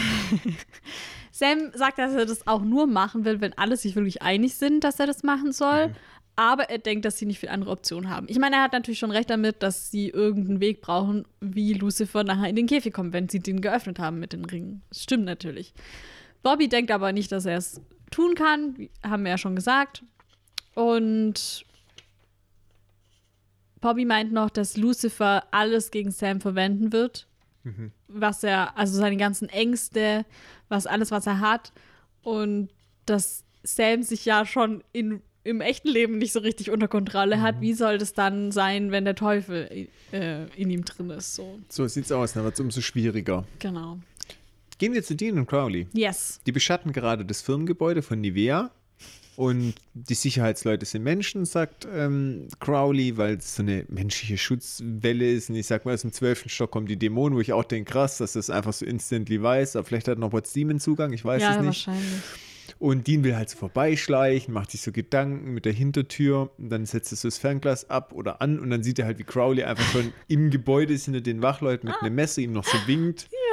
Sam sagt, dass er das auch nur machen will, wenn alle sich wirklich einig sind, dass er das machen soll. Aber er denkt, dass sie nicht viel andere Optionen haben. Ich meine, er hat natürlich schon recht damit, dass sie irgendeinen Weg brauchen, wie Lucifer nachher in den Käfig kommt, wenn sie den geöffnet haben mit den Ringen. Das stimmt natürlich. Bobby denkt aber nicht, dass er es tun kann, haben wir ja schon gesagt. Und Bobby meint noch, dass Lucifer alles gegen Sam verwenden wird was er, also seine ganzen Ängste, was alles, was er hat. Und dass Sam sich ja schon in, im echten Leben nicht so richtig unter Kontrolle hat. Wie soll das dann sein, wenn der Teufel äh, in ihm drin ist? So, So sieht's aus, dann wird es umso schwieriger. genau. Gehen wir zu Dean und Crowley. Yes. Die beschatten gerade das Firmengebäude von Nivea. Und die Sicherheitsleute sind Menschen, sagt ähm, Crowley, weil es so eine menschliche Schutzwelle ist. Und ich sag mal, aus dem 12. Stock kommen die Dämonen, wo ich auch denke, krass, dass das einfach so instantly weiß. Aber vielleicht hat noch What's Demon Zugang, ich weiß ja, es nicht. wahrscheinlich. Und Dean will halt so vorbeischleichen, macht sich so Gedanken mit der Hintertür. Und dann setzt er so das Fernglas ab oder an. Und dann sieht er halt, wie Crowley einfach schon im Gebäude ist, hinter den Wachleuten mit einem Messer ihm noch so winkt. Ja.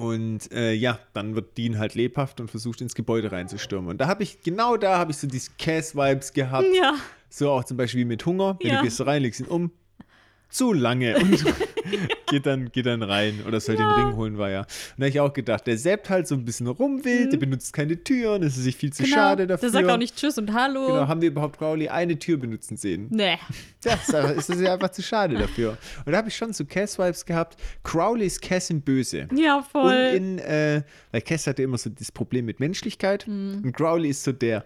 Und äh, ja, dann wird Dean halt lebhaft und versucht ins Gebäude reinzustürmen. Und da habe ich, genau da habe ich so diese Cass-Vibes gehabt. Ja. So auch zum Beispiel mit Hunger. Wenn Ja. du gehst rein, legst ihn um. Zu lange und geht, dann, geht dann rein oder soll den Ring holen, war ja. Und da habe ich auch gedacht, der seppt halt so ein bisschen rum wild, der benutzt keine Türen, das ist sich viel zu schade dafür. Mhm. Der sagt auch nicht Tschüss und Hallo. Genau, haben wir überhaupt Crowley eine Tür benutzen sehen? Nee. Ja, ist, das ja einfach zu schade dafür. Und da habe ich schon so Cass-Vibes gehabt. Crowley ist Cass in Böse. Ja, Und voll. in, äh, weil Cass hatte immer so das Problem mit Menschlichkeit. Mhm. Und Crowley ist so der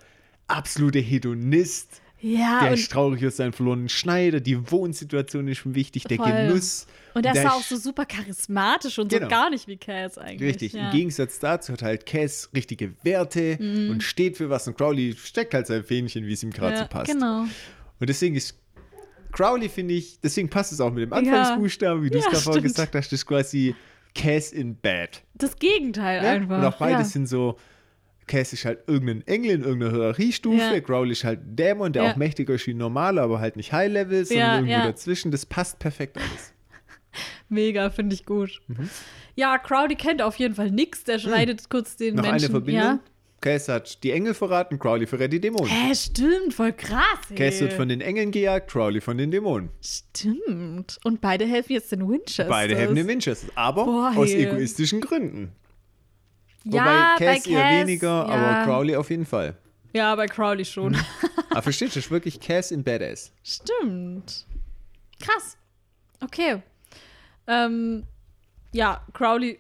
absolute Hedonist. Ja, der ist traurig aus seinem verlorenen Schneider. Die Wohnsituation ist schon wichtig. Der Voll. Genuss. und er ist der auch so super charismatisch und Genau. so gar nicht wie Cass eigentlich. Richtig. Ja. Mhm. Im Gegensatz dazu hat halt Cass richtige Werte und steht für was. Und Crowley steckt halt sein Fähnchen, wie es ihm gerade ja, so passt. Genau. Und deswegen ist Crowley, finde ich, deswegen passt es auch mit dem Anfangsbuchstaben, wie du es gerade stimmt. gesagt hast, das ist quasi Cass in Bad. Das Gegenteil Ja? einfach. Und auch beide sind so, Cass ist halt irgendein Engel in irgendeiner Hierarchiestufe, Ja. Crowley ist halt ein Dämon, der Ja. auch mächtiger ist wie ein normaler, aber halt nicht High-Level, sondern Ja, irgendwo ja. dazwischen. Das passt perfekt alles. Mega, finde ich gut. Mhm. Ja, Crowley kennt auf jeden Fall nichts. Der schneidet kurz den Noch Menschen. eine Verbindung. Cass hat die Engel verraten, Crowley verrät die Dämonen. Hä, stimmt, voll krass. Ey. Cass wird von den Engeln gejagt, Crowley von den Dämonen. Stimmt. Und beide helfen jetzt den Winchesters. Beide helfen den Winchesters, aber Boah, aus egoistischen Gründen. Ja, Wobei Cass bei eher Cass, weniger, ja. aber Crowley auf jeden Fall. Ja, bei Crowley schon. Aber versteht, das ist wirklich Cass in Badass. Stimmt. Krass. Okay. Ähm, ja, Crowley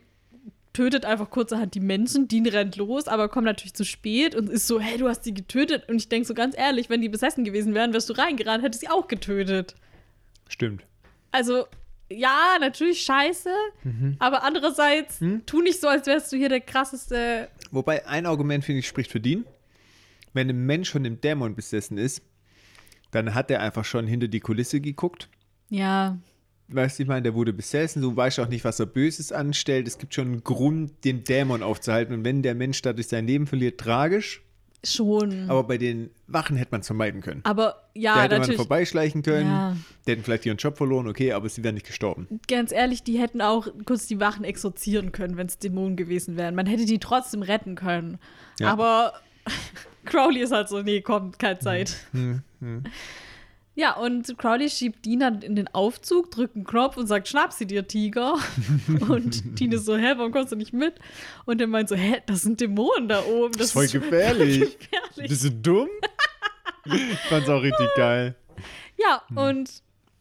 tötet einfach kurzerhand die Menschen, Dean rennt los, aber kommt natürlich zu spät und ist so, hey, du hast die getötet. Und ich denke so ganz ehrlich, wenn die besessen gewesen wären, wärst du reingerannt, hättest sie auch getötet. Stimmt. Also, ja, natürlich scheiße, Mhm. aber andererseits, Hm? tu nicht so, als wärst du hier der krasseste. Wobei ein Argument, finde ich, spricht für Dean. Wenn ein Mensch von dem Dämon besessen ist, dann hat er einfach schon hinter die Kulisse geguckt. Ja, Weißt du, ich meine, der wurde besessen, du weißt auch nicht, was er Böses anstellt. Es gibt schon einen Grund, den Dämon aufzuhalten. Und wenn der Mensch dadurch sein Leben verliert, tragisch. Schon. Aber bei den Wachen hätte man es vermeiden können. Aber da ja, hätte man natürlich. vorbeischleichen können. Ja. Die hätten vielleicht ihren Job verloren, okay, aber sie wären nicht gestorben. ganz ehrlich, die hätten auch kurz die Wachen exorzieren können, wenn es Dämonen gewesen wären. Man hätte die trotzdem retten können. Ja. Aber Crowley ist halt so, nee, komm, keine Zeit. Hm, Ja, und Crowley schiebt dann in den Aufzug, drückt einen Knopf und sagt, schnapp sie dir, Tiger. und ist so, hä, warum kommst du nicht mit? Und er meint so, hä, das sind Dämonen da oben. Das, Das ist voll gefährlich. gefährlich. Bist du dumm? ich fand's auch richtig geil. Ja, Hm. und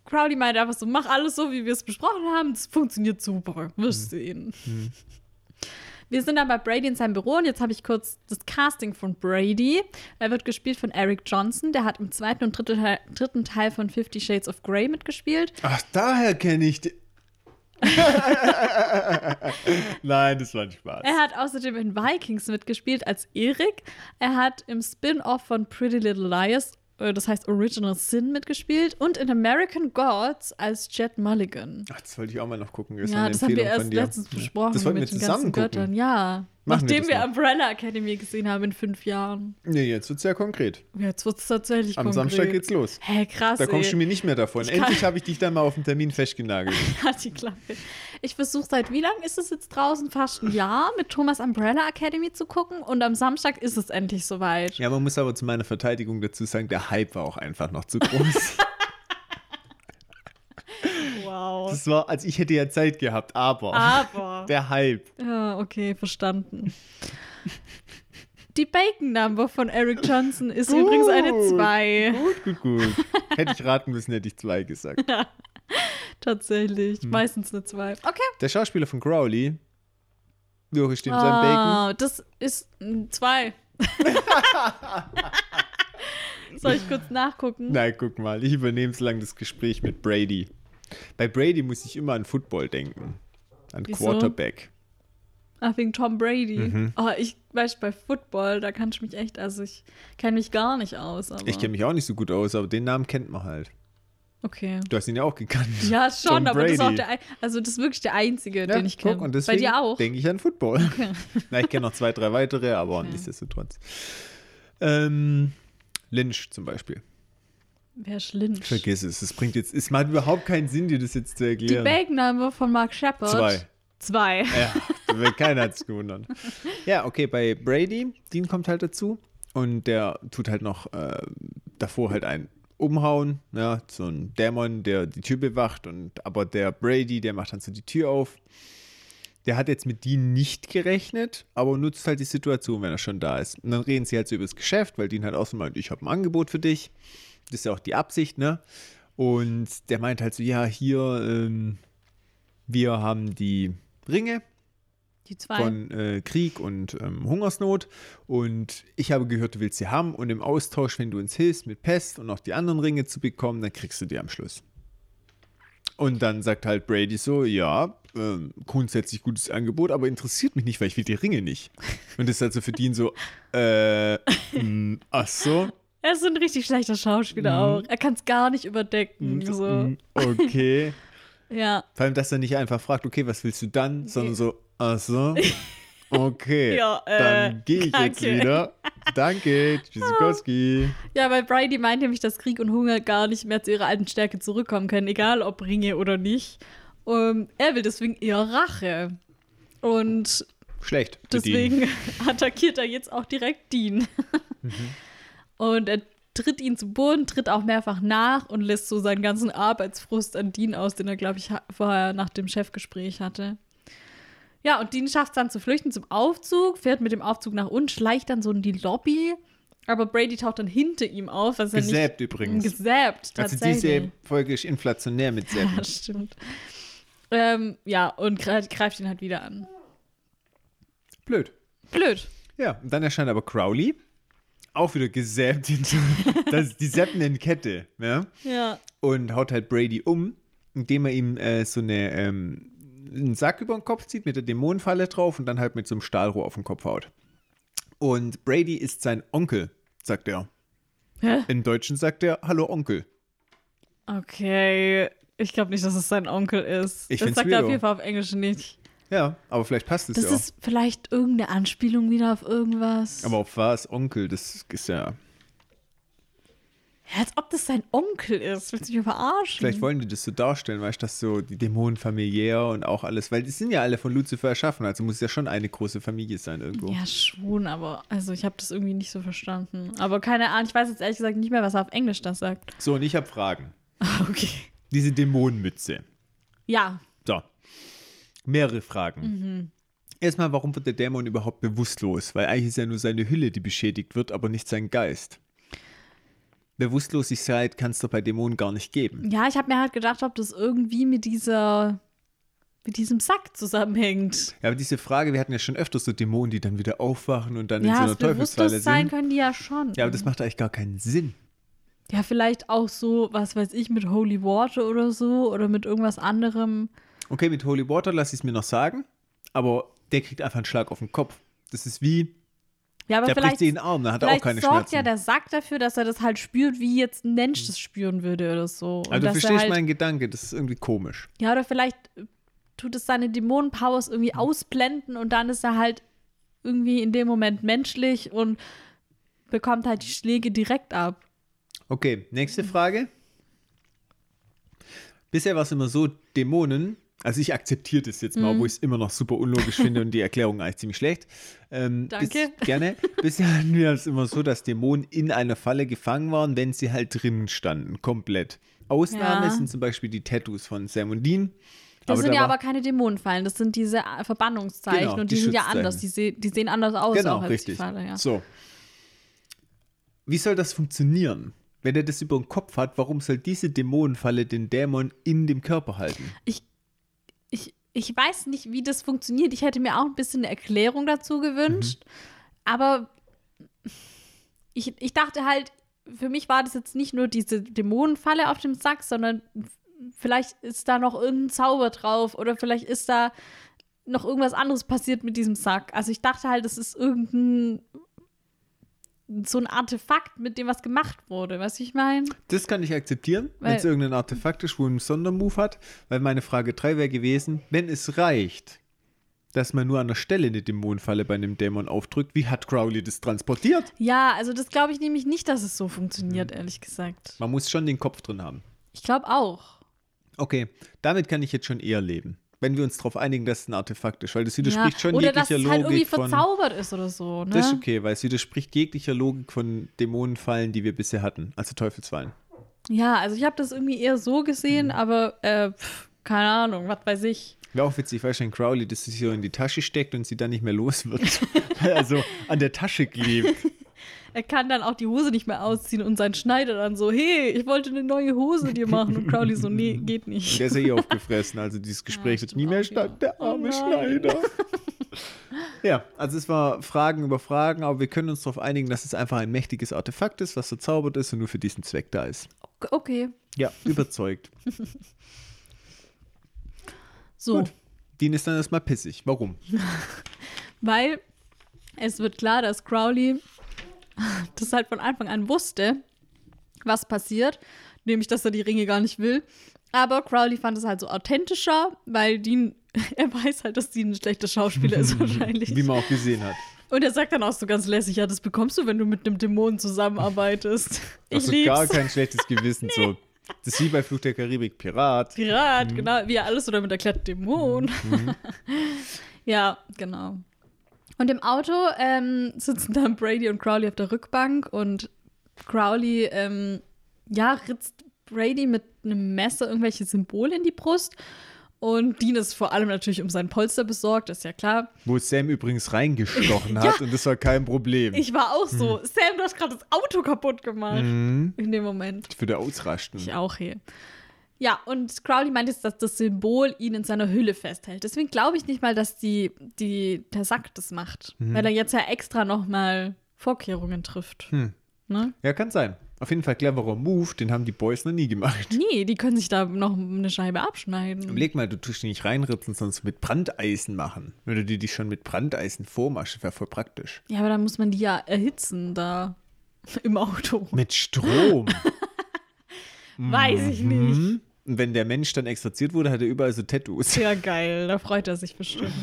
Crowley meint einfach so, mach alles so, wie wir es besprochen haben. Das funktioniert super. Wirst Hm. sehen. Wir sind dann bei Brady in seinem Büro und jetzt habe ich kurz das Casting von Brady. Er wird gespielt von Eric Johnson. Der hat im zweiten und dritten Teil, dritten Teil von Fifty Shades of Grey mitgespielt. Ach, daher kenne ich die. Nein, das war ein Spaß. Er hat außerdem in Vikings mitgespielt als Erik. Er hat im Spin-off von Pretty Little Liars, das heißt Original Sin, mitgespielt und in American Gods als Jet Mulligan. Ach, das wollte ich auch mal noch gucken. Das Ja, das haben wir erst letztens besprochen Das wollten wir mit den zusammen ganzen gucken. Göttern. Ja, Machen wir nachdem wir noch. Umbrella Academy gesehen haben in fünf Jahren. Nee, jetzt wird's sehr konkret. Jetzt wird es tatsächlich Am konkret. Samstag geht's los. Hä, krass, Da kommst du ey. mir nicht mehr davon. Endlich habe ich dich dann mal auf den Termin festgenagelt. Hat die Klappe. Ich versuche seit wie lang ist es jetzt draußen? Fast ein Jahr mit Thomas Umbrella Academy zu gucken und am Samstag ist es endlich soweit. Ja, man muss aber zu meiner Verteidigung dazu sagen, der Hype war auch einfach noch zu groß. Wow. das war, als ich hätte ja Zeit gehabt, aber Aber. der Hype. Ja, okay, verstanden. Die Bacon Number von Eric Johnson ist Gut. übrigens eine 2. Gut, gut, gut. hätte ich raten müssen, hätte ich zwei gesagt. Tatsächlich. Hm. Meistens eine 2. Okay. Der Schauspieler von Crowley, wie hoch ist dem sein Bacon? Ah, das ist ein 2. Soll ich kurz nachgucken? Nein, guck mal, ich übernehme so lange das Gespräch mit Brady. Bei Brady muss ich immer an Football denken. An Wieso? Quarterback. Ach, wegen Tom Brady. Mhm. Oh, ich weiß, bei Football, da kann ich mich echt, also ich kenne mich gar nicht aus. Ich kenne mich auch nicht so gut aus, aber den Namen kennt man halt. Okay. Du hast ihn ja auch gekannt. Ja, schon, Tom aber das ist auch Brady. der, ein- also das ist wirklich der einzige, Ja, den ich kenne. Und Bei dir auch? denke ich an Football. Na, ich kenne noch zwei, drei weitere, aber nichtsdestotrotz. Ähm, Lynch zum Beispiel. Wer ist Lynch? Vergiss es. Es bringt jetzt, es macht überhaupt keinen Sinn, dir das jetzt zu Die erklären. Bacon-Number von Mark Shepard. Zwei. Zwei. Ja, keiner hat es gewundert. Ja, okay, bei Brady, Dean kommt halt dazu und der tut halt noch äh, davor halt einen umhauen. Ja, so ein Dämon, der die Tür bewacht. Und, aber der Brady, der macht dann so die Tür auf. Der hat jetzt mit Dean nicht gerechnet, aber nutzt halt die Situation, wenn er schon da ist. Und dann reden sie halt so über das Geschäft, weil Dean halt auch so meint, ich habe ein Angebot für dich. Das ist ja auch die Absicht, ne? Und der meint halt so, ja, hier, ähm, wir haben die Ringe, Die zwei. von äh, Krieg und ähm, Hungersnot. Und ich habe gehört, du willst sie haben. Und im Austausch, wenn du uns hilfst, mit Pest und auch die anderen Ringe zu bekommen, dann kriegst du die am Schluss. Und dann sagt halt Brady so, ja, ähm, grundsätzlich gutes Angebot, aber interessiert mich nicht, weil ich will die Ringe nicht. Und das ist also für ihn so, äh, mh, ach so, er ist ein richtig schlechter Schauspieler Mhm. auch. Er kann es gar nicht überdecken. so. mh, okay. Ja. Vor allem, dass er nicht einfach fragt, okay, was willst du dann, sondern so, ach so, okay, Ja, äh, dann gehe ich jetzt danke. wieder. Danke, Tschüssikowski. Ja, weil Brady meint nämlich, dass Krieg und Hunger gar nicht mehr zu ihrer alten Stärke zurückkommen können, egal ob Ringe oder nicht. Um, er will deswegen eher Rache. Und Schlecht. deswegen attackiert er jetzt auch direkt Dean. Und er tritt ihn zu Boden, tritt auch mehrfach nach und lässt so seinen ganzen Arbeitsfrust an Dean aus, den er, glaube ich, vorher nach dem Chefgespräch hatte. Ja, und Dean schafft es dann zu flüchten zum Aufzug, fährt mit dem Aufzug nach unten, schleicht dann so in die Lobby. Aber Brady taucht dann hinter ihm auf, was er nicht. Gesäbt übrigens. Gesäbt, Also tatsächlich. diese Folge ist inflationär mit Säppen. Ja, stimmt. Ähm, ja, und gre- greift ihn halt wieder an. Blöd. Blöd. Ja, und dann erscheint aber Crowley. Auch wieder gesäbt. das die Seppen in Kette. Ja? Ja. Und haut halt Brady um, indem er ihm äh, so eine, ähm, einen Sack über den Kopf zieht mit der Dämonenfalle drauf und dann halt mit so einem Stahlrohr auf den Kopf haut. Und Brady ist sein Onkel, sagt er. Hä? Im Deutschen sagt er, hallo Onkel. Okay. Ich glaube nicht, dass es sein Onkel ist. Ich das sagt er auf jeden Fall auf Englisch nicht. Ja, aber vielleicht passt es Das ja auch. ist vielleicht irgendeine Anspielung wieder auf irgendwas. Aber auf was? Onkel, das ist ja. ja, als ob das sein Onkel ist. Willst du mich verarschen? Vielleicht wollen die das so darstellen, weißt du, dass so die Dämonen familiär und auch alles, weil die sind ja alle von Lucifer erschaffen, also muss es ja schon eine große Familie sein irgendwo. Ja, schon, aber also ich habe das irgendwie nicht so verstanden. Aber keine Ahnung, ich weiß jetzt ehrlich gesagt nicht mehr, was er auf Englisch das sagt. So, und ich habe Fragen. Okay. Diese Dämonenmütze. Ja. Mehrere Fragen. Mhm. Erstmal, warum wird der Dämon überhaupt bewusstlos? Weil eigentlich ist ja nur seine Hülle, die beschädigt wird, aber nicht sein Geist. Bewusstlosigkeit kann es doch bei Dämonen gar nicht geben. ja, ich habe mir halt gedacht, ob das irgendwie mit dieser mit diesem Sack zusammenhängt. Ja, aber diese Frage, wir hatten ja schon öfters so Dämonen, die dann wieder aufwachen und dann in so Ja, einer Teufelsfalle sind. können die ja schon. Ja, aber das macht eigentlich gar keinen Sinn. Ja, vielleicht auch so, was weiß ich, mit Holy Water oder so oder mit irgendwas anderem. Okay, mit Holy Water lasse ich es mir noch sagen, aber der kriegt einfach einen Schlag auf den Kopf. Das ist wie, Ja, aber der bricht vielleicht, sich den Arm, dann hat er auch keine sorgt Schmerzen. ja der Sack dafür, dass er das halt spürt, wie jetzt ein Mensch das spüren würde oder so. Und also du er verstehst halt, meinen Gedanke, das ist irgendwie komisch. Ja, oder vielleicht äh, tut es seine Dämonenpowers Hm. irgendwie ausblenden und dann ist er halt irgendwie in dem Moment menschlich und bekommt halt die Schläge direkt ab. Okay, nächste Frage. Bisher war es immer so, Dämonen, also ich akzeptiere das jetzt Mhm. mal, wo ich es immer noch super unlogisch finde und die Erklärung eigentlich ziemlich schlecht. Ähm, Danke. Bis, gerne. Bisher hatten wir es immer so, dass Dämonen in einer Falle gefangen waren, wenn sie halt drinnen standen, komplett. Ausnahme Ja. sind zum Beispiel die Tattoos von Sam und Dean. Das sind da ja aber keine Dämonenfallen, das sind diese äh, Verbannungszeichen Genau, und die, die sind ja anders. Die, se die sehen anders aus Genau, richtig. Falle, ja. So. Wie soll das funktionieren? Wenn er das über den Kopf hat, warum soll diese Dämonenfalle den Dämon in dem Körper halten? Ich, ich, ich weiß nicht, wie das funktioniert. Ich hätte mir auch ein bisschen eine Erklärung dazu gewünscht. Aber ich, ich dachte halt, für mich war das jetzt nicht nur diese Dämonenfalle auf dem Sack, sondern vielleicht ist da noch irgendein Zauber drauf oder vielleicht ist da noch irgendwas anderes passiert mit diesem Sack. Also ich dachte halt, es ist irgendein so ein Artefakt, mit dem was gemacht wurde, was ich meine. Das kann ich akzeptieren, wenn es irgendein Artefakt ist, wo ein Sondermove hat, weil meine Frage 3 wäre gewesen, wenn es reicht, dass man nur an der Stelle eine Dämonenfalle bei einem Dämon aufdrückt, wie hat Crowley das transportiert? Ja, also das glaube ich nämlich nicht, dass es so funktioniert, Mhm. ehrlich gesagt. Man muss schon den Kopf drin haben. Ich glaube auch. Okay, damit kann ich jetzt schon eher leben. Wenn wir uns darauf einigen, dass es ein Artefakt ist, weil das widerspricht ja. schon Oder dass jeglicher es halt irgendwie Logik von. verzaubert ist oder so. Ne? Das ist okay, weil es widerspricht jeglicher Logik von Dämonenfallen, die wir bisher hatten, also Teufelsfallen. Ja, also ich habe das irgendwie eher so gesehen, aber äh, pff, keine Ahnung, was weiß ich. Wäre auch witzig, weil schon Crowley das sich so in die Tasche steckt und sie dann nicht mehr los wird. weil er so an der Tasche klebt. Er kann dann auch die Hose nicht mehr ausziehen und sein Schneider dann so, hey, ich wollte eine neue Hose dir machen. Und Crowley so, nee, geht nicht. Der ist ja eh aufgefressen, also dieses Gespräch wird stimmt nie mehr statt. ja. Der arme Oh. Schneider. ja, also es war Fragen über Fragen, aber wir können uns darauf einigen, dass es einfach ein mächtiges Artefakt ist, was verzaubert ist und nur für diesen Zweck da ist. Okay, Ja, überzeugt. so. Gut. Dean ist dann erstmal pissig. Warum? Weil es wird klar, dass Crowley das halt von Anfang an wusste, was passiert, nämlich, dass er die Ringe gar nicht will. Aber Crowley fand es halt so authentischer, weil Dean, er weiß halt, dass Dean ein schlechter Schauspieler ist wahrscheinlich. Wie man auch gesehen hat. Und er sagt dann auch so ganz lässig, ja, das bekommst du, wenn du mit einem Dämonen zusammenarbeitest. Ich Also lieb's. gar kein schlechtes Gewissen. So. Das ist wie bei Fluch der Karibik Pirat. Pirat, Mhm. genau, wie er alles oder mit erklärt Dämon. ja, genau. Und im Auto ähm, sitzen dann Brady und Crowley auf der Rückbank und Crowley, ähm, ja, ritzt Brady mit einem Messer irgendwelche Symbole in die Brust. Und Dean ist vor allem natürlich um sein Polster besorgt, ist ja klar. Wo Sam übrigens reingestochen hat und das war kein Problem. Ich war auch so, Mhm. Sam, du hast gerade das Auto kaputt gemacht. In dem Moment. Ich würde ausrasten. Ich auch hier. Ja, und Crowley meint jetzt, dass das Symbol ihn in seiner Hülle festhält. Deswegen glaube ich nicht mal, dass die, die, der Sack das macht. Weil er jetzt ja extra noch mal Vorkehrungen trifft. Ne? Ja, kann sein. Auf jeden Fall cleverer Move, den haben die Boys noch nie gemacht. Nee, die können sich da noch eine Scheibe abschneiden. Überleg mal, du tust die nicht reinritzen, sondern so mit Brandeisen machen. Wenn du dir die schon mit Brandeisen vormachst, wäre voll praktisch. Ja, aber dann muss man die ja erhitzen da im Auto. Mit Strom. Weiß ich nicht. Und wenn der Mensch dann exorziert wurde, hat er überall so Tattoos. Ja, geil. Da freut er sich bestimmt.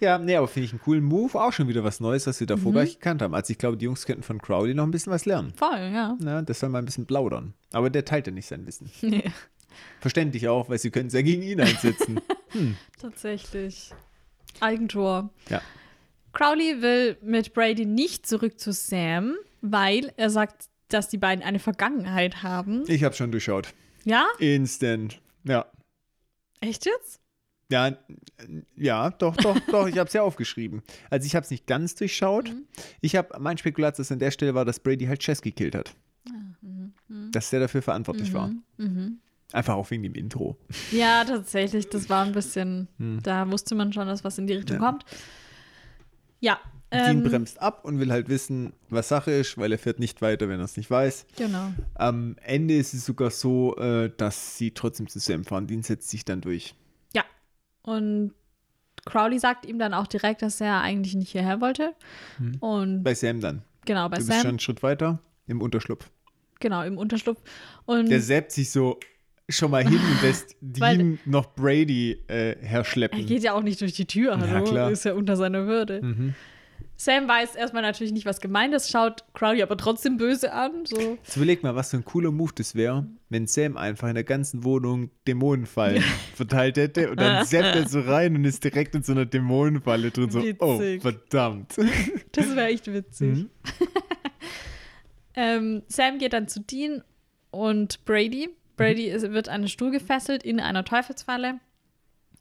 Ja, nee, aber finde ich einen coolen Move. Auch schon wieder was Neues, was wir davor Mhm. gar nicht gekannt haben. Also ich glaube, die Jungs könnten von Crowley noch ein bisschen was lernen. Voll, ja. Na, das soll mal ein bisschen plaudern. Aber der teilt ja nicht sein Wissen. Nee, Verständlich auch, weil sie können es ja gegen ihn einsetzen. tatsächlich. Eigentor. ja. Crowley will mit Brady nicht zurück zu Sam, weil er sagt, dass die beiden eine Vergangenheit haben. Ich habe schon durchschaut. Ja? Instant. Ja. Echt jetzt? Ja, ja, doch, doch, doch, ich habe es ja aufgeschrieben. Also ich habe es nicht ganz durchschaut. Mhm. Ich habe, mein Spekulat an der Stelle war, dass Brady halt Chess gekillt hat. Mhm, Dass der dafür verantwortlich war. Einfach auch wegen dem Intro. Ja, tatsächlich. Das war ein bisschen, da wusste man schon, dass was in die Richtung Hm. Ja. kommt. Ja. Dean Ähm, bremst ab und will halt wissen, was Sache ist, weil er fährt nicht weiter, wenn er es nicht weiß. genau. Am Ende ist es sogar so, äh, dass sie trotzdem zu Sam fahren. Dean setzt sich dann durch. Ja. Und Crowley sagt ihm dann auch direkt, dass er eigentlich nicht hierher wollte. Und Bei Sam dann. genau, bei Hm. du bist schon Sam, einen Schritt weiter im Unterschlupf. genau, im Unterschlupf. Und Der seppt sich so schon mal hin und lässt Dean noch Brady äh, er herschleppen. geht ja auch nicht durch die Tür, hallo. klar. Mhm. Ist ja unter seiner Würde. Sam weiß erstmal natürlich nicht, was gemeint ist, schaut Crowley aber trotzdem böse an. So. Jetzt überleg mal, was für ein cooler Move das wäre, wenn Sam einfach in der ganzen Wohnung Dämonenfallen verteilt hätte und dann zappt er so rein und ist direkt in so einer Dämonenfalle drin. So, oh, Witzig. verdammt. Das wäre echt witzig. Mhm. ähm, Sam geht dann zu Dean und Brady. Brady ist, wird an den Stuhl gefesselt in einer Teufelsfalle.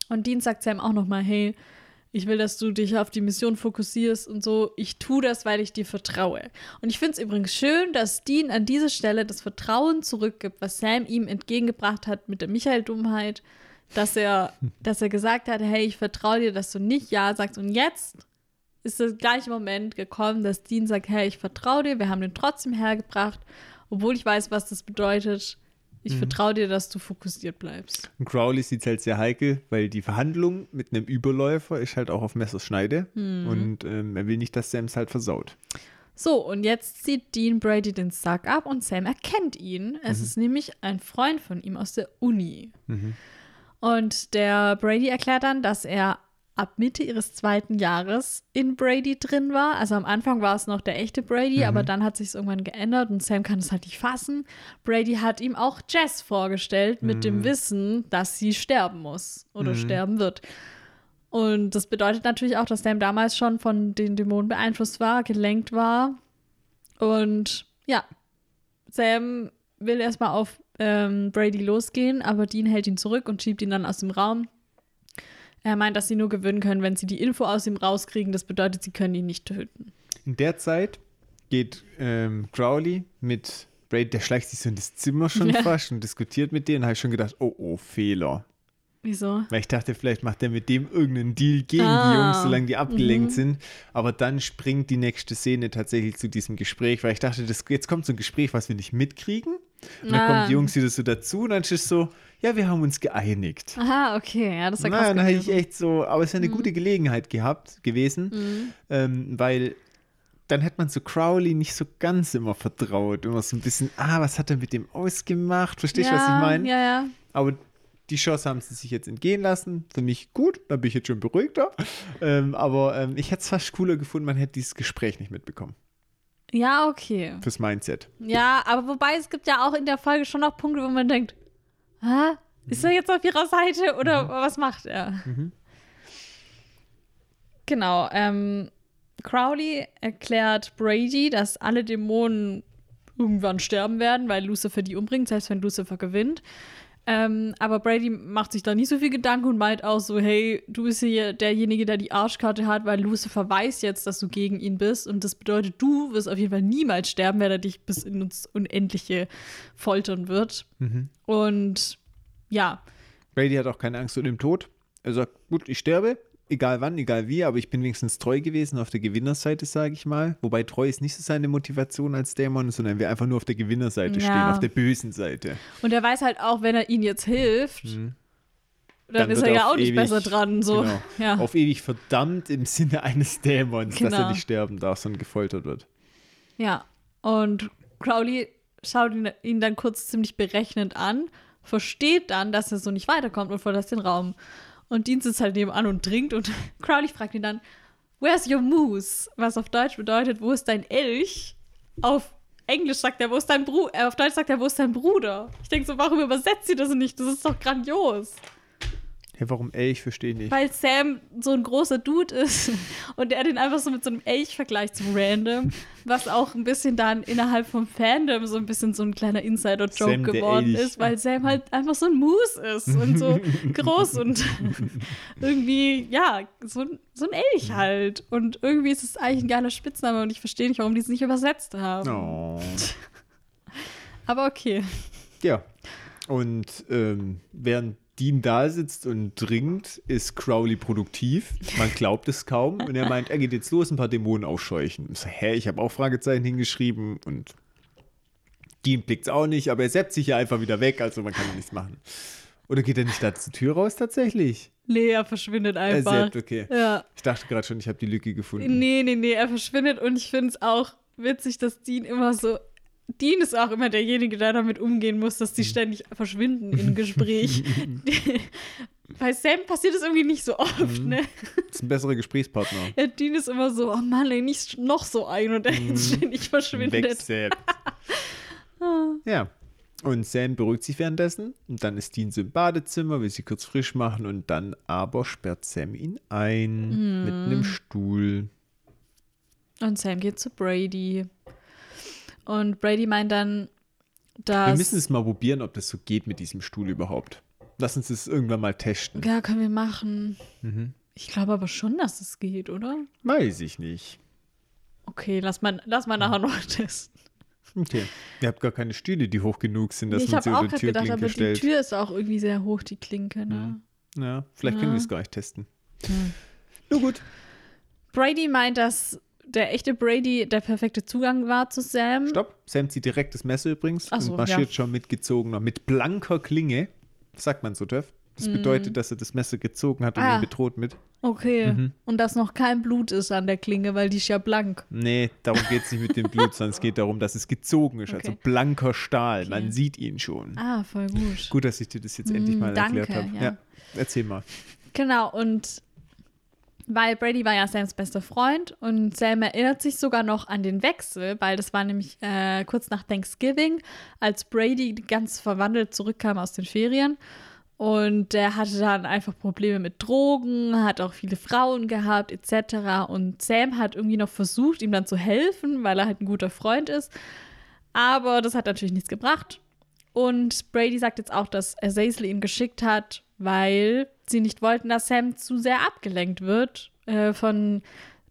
Und Dean sagt Sam auch nochmal, hey, ich will, dass du dich auf die Mission fokussierst und so. Ich tue das, weil ich dir vertraue. Und ich finde es übrigens schön, dass Dean an dieser Stelle das Vertrauen zurückgibt, was Sam ihm entgegengebracht hat mit der Michael-Dummheit, dass er, dass er gesagt hat, hey, ich vertraue dir, dass du nicht Ja sagst. Und jetzt ist der gleiche Moment gekommen, dass Dean sagt, hey, ich vertraue dir, wir haben den trotzdem hergebracht, obwohl ich weiß, was das bedeutet. Ich vertraue dir, dass du fokussiert bleibst. Und Crowley sieht es halt sehr heikel, weil die Verhandlung mit einem Überläufer ist halt auch auf Messerschneide. Mhm. Und ähm, er will nicht, dass Sam es halt versaut. So, und jetzt zieht Dean Brady den Sack ab und Sam erkennt ihn. Es ist nämlich ein Freund von ihm aus der Uni. Und der Brady erklärt dann, dass er ab Mitte ihres zweiten Jahres in Brady drin war. Also am Anfang war es noch der echte Brady, aber dann hat sich es irgendwann geändert und Sam kann es halt nicht fassen. Brady hat ihm auch Jess vorgestellt mit dem Wissen, dass sie sterben muss oder sterben wird. Und das bedeutet natürlich auch, dass Sam damals schon von den Dämonen beeinflusst war, gelenkt war. Und ja, Sam will erstmal auf ähm, Brady losgehen, aber Dean hält ihn zurück und schiebt ihn dann aus dem Raum. Er meint, dass sie nur gewinnen können, wenn sie die Info aus ihm rauskriegen. Das bedeutet, sie können ihn nicht töten. In der Zeit geht ähm, Crowley mit Brady, der schleicht sich so in das Zimmer schon Ja. fast und diskutiert mit denen. habe ich schon gedacht, oh, oh, Fehler. Wieso? Weil ich dachte, vielleicht macht er mit dem irgendeinen Deal gegen die Ah. Jungs, solange die abgelenkt Mhm. sind. Aber dann springt die nächste Szene tatsächlich zu diesem Gespräch, weil ich dachte, das, jetzt kommt so ein Gespräch, was wir nicht mitkriegen. Und dann Ah. kommen die Jungs wieder so dazu und dann ist es so, ja, wir haben uns geeinigt. Aha, okay. Ja, das war krass. Nein, dann hätte ich echt so, aber es ist eine Mhm. gute Gelegenheit gehabt, gewesen, ähm, weil dann hätte man so Crowley nicht so ganz immer vertraut. Immer so ein bisschen, ah, was hat er mit dem ausgemacht? Verstehst du, ja, was ich meine? Ja, ja. Aber die Chance haben sie sich jetzt entgehen lassen. Für mich gut, da bin ich jetzt schon beruhigter. Ähm, aber ähm, ich hätte es fast cooler gefunden, man hätte dieses Gespräch nicht mitbekommen. Ja, okay. Fürs Mindset. Ja, aber wobei es gibt ja auch in der Folge schon noch Punkte, wo man denkt, Hä? ist er jetzt auf ihrer Seite oder was macht er? Genau, ähm, Crowley erklärt Brady, dass alle Dämonen irgendwann sterben werden, weil Lucifer die umbringt, selbst wenn Lucifer gewinnt. Ähm, aber Brady macht sich da nicht so viel Gedanken und meint auch so, hey, du bist hier derjenige, der die Arschkarte hat, weil Lucifer weiß jetzt, dass du gegen ihn bist und das bedeutet, du wirst auf jeden Fall niemals sterben, wenn er dich bis in uns Unendliche foltern wird. Und ja, Brady hat auch keine Angst vor dem Tod. Er sagt, gut, ich sterbe, egal wann, egal wie, aber ich bin wenigstens treu gewesen auf der Gewinnerseite, sage ich mal. Wobei treu ist nicht so seine Motivation als Dämon, sondern wir einfach nur auf der Gewinnerseite Ja. stehen, auf der bösen Seite. und er weiß halt auch, wenn er ihnen jetzt hilft, dann, Dann ist er ja auch nicht ewig- besser dran. So. Genau. Ja. Auf ewig verdammt im Sinne eines Dämons, dass Genau. er nicht sterben darf, sondern gefoltert wird. Ja, und Crowley schaut ihn, ihn dann kurz ziemlich berechnend an, versteht dann, dass er so nicht weiterkommt und verlässt den Raum. Und Dean sitzt halt nebenan und trinkt und Crowley fragt ihn dann, Where's your moose? Was auf Deutsch bedeutet, wo ist dein Elch? Auf Englisch sagt er, wo ist dein Bruder? Äh, auf Deutsch sagt er, wo ist dein Bruder? Ich denke so, warum übersetzt sie das nicht? Das ist doch grandios. Hey, warum ey, ich verstehe nicht. Weil Sam so ein großer Dude ist und er den einfach so mit so einem Elch vergleicht, so random, was auch ein bisschen dann innerhalb vom Fandom so ein bisschen so ein kleiner Insider-Joke geworden Elch. ist, weil Sam halt einfach so ein Moose ist und so groß und irgendwie, ja, so, ein- so ein Elch halt. Und irgendwie ist es eigentlich ein geiler Spitzname und ich verstehe nicht, warum die es nicht übersetzt haben. Oh. Aber okay. Ja. Und ähm, während Dean da sitzt und trinkt, ist Crowley produktiv. Man glaubt es kaum. Und er meint, er geht jetzt los, ein paar Dämonen aufscheuchen. Ich so, hä, ich habe auch Fragezeichen hingeschrieben und Dean blickt es auch nicht, aber er setzt sich ja einfach wieder weg, also man kann nichts machen. Oder geht er nicht da zur Tür raus tatsächlich? Nee, er verschwindet Er einfach. seppt, okay. Ja. Ich dachte gerade schon, ich habe die Lücke gefunden. Nee, nee, nee, er verschwindet und ich finde es auch witzig, dass Dean immer so. Dean ist auch immer derjenige, der damit umgehen muss, dass die ständig verschwinden im Gespräch. Bei Sam passiert das irgendwie nicht so oft, ne? Das ist ein besserer Gesprächspartner. Ja, Dean ist immer so, oh Mann, ey, nicht noch so ein und der jetzt ständig verschwindet. Wegsäbt. ja. Und Sam beruhigt sich währenddessen. Und dann ist Dean so im Badezimmer, will sie kurz frisch machen. Und dann aber sperrt Sam ihn ein mit einem Stuhl. Und Sam geht zu Brady. Und Brady meint dann, dass. Wir müssen es mal probieren, ob das so geht mit diesem Stuhl überhaupt. Lass uns das irgendwann mal testen. Ja, können wir machen. Mhm. Ich glaube aber schon, dass es geht, oder? Weiß ich nicht. Okay, lass mal, lass mal nachher noch testen. Okay. Ihr habt gar keine Stühle, die hoch genug sind, dass ich man habe sie auch unter gerade gedacht, Türklinke aber die stellt. Tür ist auch irgendwie sehr hoch, die Klinke. Ne? Ja, vielleicht können Ja. wir es gar nicht testen. Hm. Nur gut. Brady meint, dass der echte Brady der perfekte Zugang war zu Sam. Stopp. Sam zieht direkt das Messer übrigens so, und marschiert ja. schon mit gezogener, mit blanker Klinge. Sagt man so, Jeff. Das bedeutet, dass er das Messer gezogen hat und Mhm. Ah. ihn bedroht mit. Okay. Mhm. Und dass noch kein Blut ist an der Klinge, weil die ist ja blank. Nee, darum geht es nicht mit dem Blut, sondern es geht darum, dass es gezogen ist. Also Okay. blanker Stahl. Okay. Man sieht ihn schon. Ah, voll gut. Gut, dass ich dir das jetzt endlich mal danke, erklärt habe. ja. Ja. Erzähl mal. Genau, und weil Brady war ja Sams bester Freund und Sam erinnert sich sogar noch an den Wechsel, weil das war nämlich äh, kurz nach Thanksgiving, als Brady ganz verwandelt zurückkam aus den Ferien. Und der hatte dann einfach Probleme mit Drogen, hat auch viele Frauen gehabt, etc. Und Sam hat irgendwie noch versucht, ihm dann zu helfen, weil er halt ein guter Freund ist. Aber das hat natürlich nichts gebracht. Und Brady sagt jetzt auch, dass Azazel ihn geschickt hat, weil sie nicht wollten, dass Sam zu sehr abgelenkt wird äh, von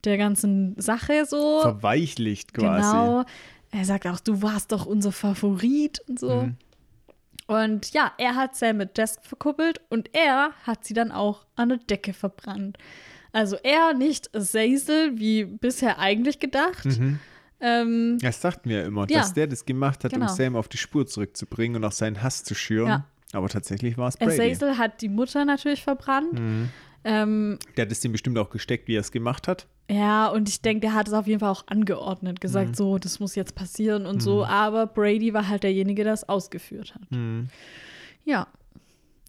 der ganzen Sache so. Verweichlicht quasi. Genau. Er sagt auch, du warst doch unser Favorit und so. Mhm. Und ja, er hat Sam mit Jess verkuppelt und er hat sie dann auch an der Decke verbrannt. Also er nicht Azazel, wie bisher eigentlich gedacht. Mhm. Ähm, Das dachten wir ja immer, Ja. dass der das gemacht hat, Genau. um Sam auf die Spur zurückzubringen und auch seinen Hass zu schüren. Ja. Aber tatsächlich war es Brady. Mhm. Azazel hat die Mutter natürlich verbrannt. Ähm, Der hat es dem bestimmt auch gesteckt, wie er es gemacht hat. ja, und ich denke, der hat es auf jeden Fall auch angeordnet, gesagt, Mhm. so, das muss jetzt passieren und so. Aber Brady war halt derjenige, der es ausgeführt hat. Mhm. Ja.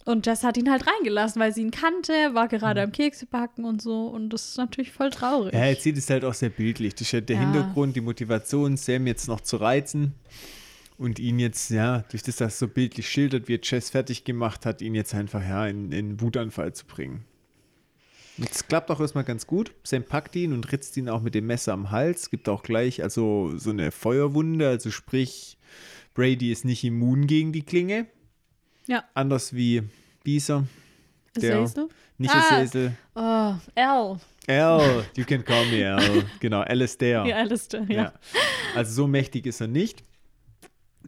Und Jess hat ihn halt reingelassen, weil sie ihn kannte, war gerade Mhm. am Kekse backen und so. Und das ist natürlich voll traurig. Er erzählt es halt auch sehr bildlich. Das ist ja der Ja. Hintergrund, die Motivation, Sam jetzt noch zu reizen und ihn jetzt, ja, durch das, dass er so bildlich schildert, wie er Jess fertig gemacht hat, ihn jetzt einfach, ja, in, in einen Wutanfall zu bringen. Es klappt auch erstmal ganz gut. Sam packt ihn und ritzt ihn auch mit dem Messer am Hals. Gibt auch gleich also so eine Feuerwunde, also sprich, Brady ist nicht immun gegen die Klinge. Ja. Anders wie Bisa. Der, Azazel? nicht Ah. Azazel. Oh, Al. Al, you can call me Al. Genau, Alistair. Ja, Alistair, ja. Ja. Also so mächtig ist er nicht.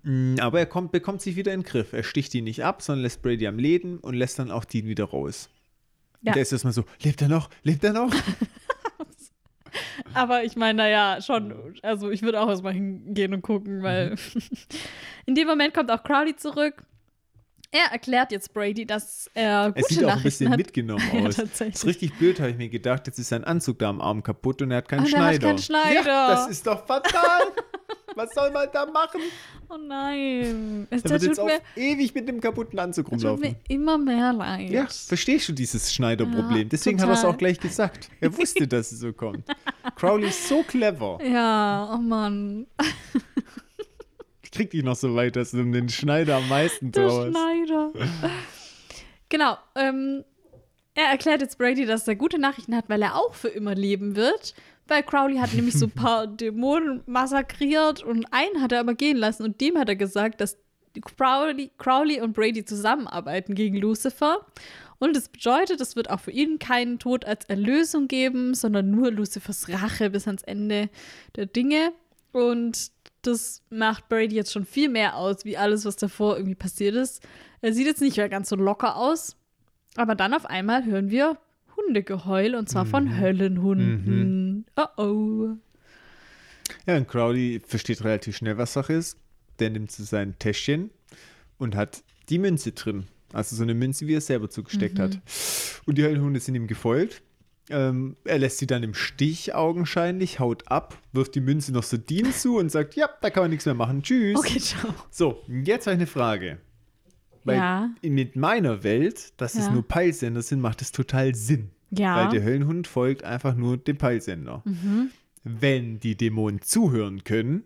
Mm, Aber er kommt, bekommt sich wieder in den Griff. Er sticht ihn nicht ab, sondern lässt Brady am Leben und lässt dann auch Dean wieder raus. Ja. Und der ist erstmal so, lebt er noch? Lebt er noch? Aber ich meine, naja, schon, also ich würde auch erstmal hingehen und gucken, weil Mhm. in dem Moment kommt auch Crowley zurück. Er erklärt jetzt Brady, dass er Er gute sieht auch ein bisschen hat. mitgenommen Ja, aus. tatsächlich. ist richtig blöd, habe ich mir gedacht. Jetzt ist sein Anzug da am Arm kaputt und er hat keinen Und er hat Schneider. keinen Schneider. Ja, das ist doch fatal. Was soll man da machen? Oh nein. Es Er das wird jetzt mir, ewig mit dem kaputten Anzug das tut rumlaufen. mir immer mehr leid. Ja, verstehst du dieses Schneiderproblem? Ja, Deswegen hat er es total. auch gleich gesagt. Er wusste, dass es so kommt. Crowley ist so clever. Ja, oh Mann. Ich krieg dich noch so weit, dass du den Schneider am meisten Der trauerst. Schneider. genau. Ähm, er erklärt jetzt Brady, dass er gute Nachrichten hat, weil er auch für immer leben wird. Weil Crowley hat nämlich so ein paar Dämonen massakriert und einen hat er aber gehen lassen. Und dem hat er gesagt, dass Crowley, Crowley und Brady zusammenarbeiten gegen Lucifer. Und das bedeutet, es wird auch für ihn keinen Tod als Erlösung geben, sondern nur Lucifers Rache bis ans Ende der Dinge. Und das macht Brady jetzt schon viel mehr aus, wie alles, was davor irgendwie passiert ist. Er sieht jetzt nicht mehr ganz so locker aus. Aber dann auf einmal hören wir Hundegeheul und zwar von Höllenhunden. Oh oh. Ja, und Crowley versteht relativ schnell, was Sache ist. Der nimmt so sein Täschchen und hat die Münze drin. Also so eine Münze, wie er selber zugesteckt hat. Und die Höllenhunde sind ihm gefolgt. Ähm, er lässt sie dann im Stich augenscheinlich, haut ab, wirft die Münze noch so Dean zu und sagt, ja, da kann man nichts mehr machen. Tschüss. Okay, ciao. So, jetzt habe ich eine Frage. Weil Ja. in- mit meiner Welt, dass es Ja. nur Peilsender sind, macht es total Sinn. Ja. Weil der Höllenhund folgt einfach nur dem Peilsender. Mhm. Wenn die Dämonen zuhören können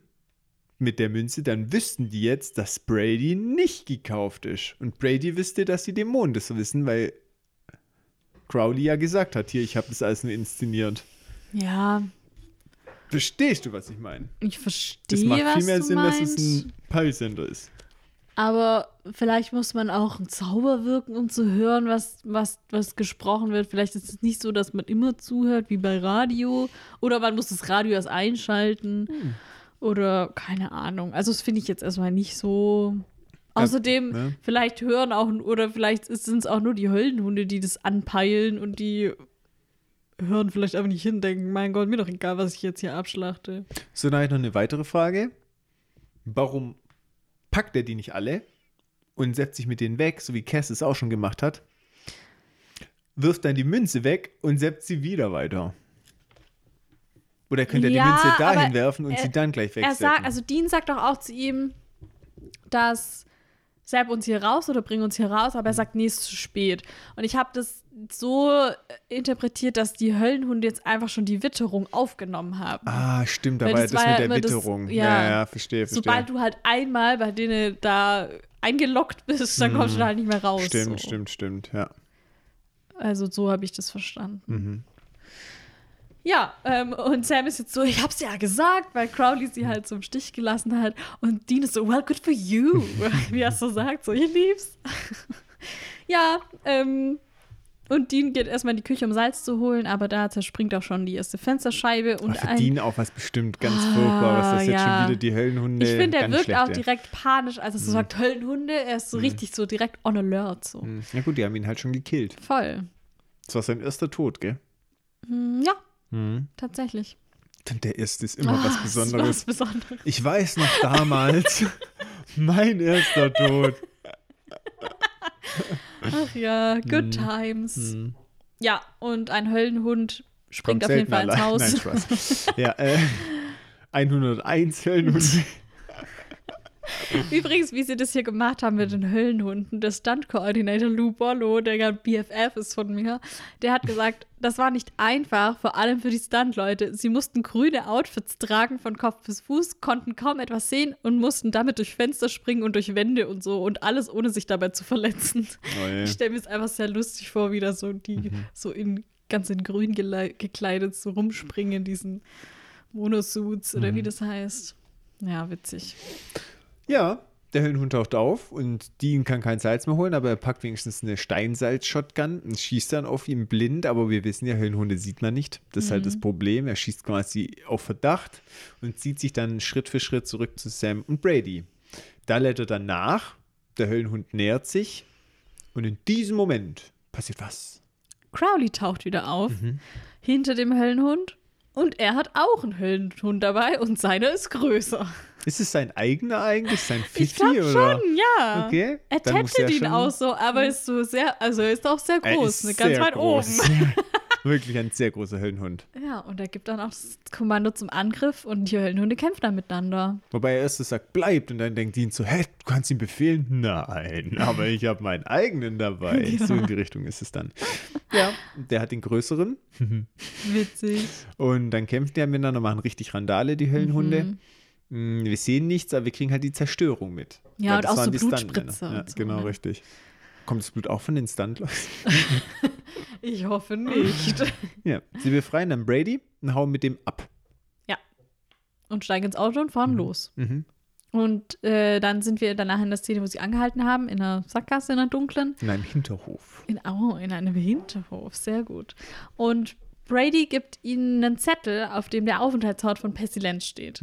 mit der Münze, dann wüssten die jetzt, dass Brady nicht gekauft ist. Und Brady wüsste, dass die Dämonen das wissen, weil Crowley ja gesagt hat, hier, ich habe das alles nur inszeniert. Ja, Verstehst du, was ich meine? ich Das verstehe, macht was viel mehr Sinn, meinst. dass es ein Peilsender ist. Aber vielleicht muss man auch einen Zauber wirken, um zu hören, was, was, was gesprochen wird. Vielleicht ist es nicht so, dass man immer zuhört, wie bei Radio. Oder man muss das Radio erst einschalten. Hm. Oder keine Ahnung. Also, das finde ich jetzt erstmal nicht so. Außerdem, ne? vielleicht hören auch, oder vielleicht sind es auch nur die Höllenhunde, die das anpeilen und die hören vielleicht einfach nicht hin, denken, mein Gott, mir doch egal, was ich jetzt hier abschlachte. So, dann habe ich noch eine weitere Frage. Warum packt er die nicht alle und setzt sich mit denen weg, so wie Cass es auch schon gemacht hat? Wirft dann die Münze weg und setzt sie wieder weiter. Oder könnte er Ja, die Münze dahin werfen und er- sie dann gleich Er wegsetzen? sagt, also Dean sagt doch auch zu ihm, dass Sepp uns hier raus oder bring uns hier raus, aber er sagt, nee, ist zu spät. Und ich habe das so äh, interpretiert, dass die Höllenhunde jetzt einfach schon die Witterung aufgenommen haben. ah, stimmt, ja das das mit der immer das- Witterung. ja. ja, ja, verstehe, verstehe. Sobald du halt einmal bei denen da eingeloggt bist, dann kommst du da halt nicht mehr raus. Mhm. stimmt, so. stimmt, stimmt, ja. Also so habe ich das verstanden. Mhm. Ja, ähm, und Sam ist jetzt so, ich hab's ja gesagt, weil Crowley sie halt so im Stich gelassen hat. Und Dean ist so, well, good for you. Wie er so sagt, so, ich lieb's. ja, ähm, und Dean geht erstmal in die Küche, um Salz zu holen, aber da zerspringt auch schon die erste Fensterscheibe. Und Ach, für ein, Dean auch was bestimmt ganz Ah, Furchtbares, dass jetzt ja. schon wieder die Höllenhunde. ich finde, er ganz wirkt schlecht, auch ja. direkt panisch, als er so sagt, Höllenhunde. Er ist so richtig so direkt on alert. So. Hm. Ja gut, die haben ihn halt schon gekillt. Voll. Das war sein erster Tod, gell? Hm, Ja, Mhm. tatsächlich. Denn der erste ist immer Ah, was war Besonderes. Was Besonderes. Ich weiß noch damals, mein erster Tod. Ach ja, good Mhm. times. Ja, und ein Höllenhund springt Kommt auf jeden Fall ins allein. Haus. Nein, Spaß. ja, äh, 101 Höllenhunde. Übrigens, wie sie das hier gemacht haben mit den Höllenhunden, der Stunt-Coordinator Lou Bollo, der ja BFF ist von mir, der hat gesagt, das war nicht einfach, vor allem für die Stunt-Leute. Sie mussten grüne Outfits tragen von Kopf bis Fuß, konnten kaum etwas sehen und mussten damit durch Fenster springen und durch Wände und so und alles ohne sich dabei zu verletzen. Oh je. Ich stelle mir es einfach sehr lustig vor, wie da so die Mhm. so in ganz in grün gekleidet so rumspringen in diesen Monosuits oder Mhm. wie das heißt. Ja, witzig. Ja, der Höllenhund taucht auf und Dean kann kein Salz mehr holen, aber er packt wenigstens eine Steinsalz-Shotgun und schießt dann auf ihn blind. Aber wir wissen ja, Höllenhunde sieht man nicht. Das ist halt das Problem. Er schießt quasi auf Verdacht und zieht sich dann Schritt für Schritt zurück zu Sam und Brady. Da lädt er dann nach. Der Höllenhund nähert sich und in diesem Moment passiert was. Crowley taucht wieder auf Mhm. hinter dem Höllenhund und er hat auch einen Höllenhund dabei und seiner ist größer. Ist es sein eigener eigentlich? Sein Ich Fifi glaube oder? schon, ja. Okay, Er er ihn schon- auch so, aber ist so sehr, also er ist auch sehr Er groß, ist ne, ganz sehr weit groß. oben. Wirklich ein sehr großer Höllenhund. Ja, und er gibt dann auch das Kommando zum Angriff und die Höllenhunde kämpfen dann miteinander. Wobei er erst sagt, bleibt. Und dann denkt Dean so, hä, du kannst ihm befehlen? Nein, aber ich habe meinen eigenen dabei. Genau. So in die Richtung ist es dann. Ja, der hat den größeren. Witzig. Und dann kämpfen die miteinander, machen richtig Randale, die Höllenhunde. Mhm. Mm, Wir sehen nichts, aber wir kriegen halt die Zerstörung mit. Ja, und das auch waren so. Blutspritzer Ja, so, genau, ne? richtig. Kommt das Blut auch von den Stuntleuten? Ich hoffe nicht. ja, sie befreien dann Brady und hauen mit dem ab. ja. Und steigen ins Auto und fahren los. Mhm. Und äh, dann sind wir danach in der Szene, wo sie angehalten haben, in einer Sackgasse, in einer dunklen. In einem Hinterhof. In, oh, in einem Hinterhof, sehr gut. Und Brady gibt ihnen einen Zettel, auf dem der Aufenthaltsort von Pestilenz steht.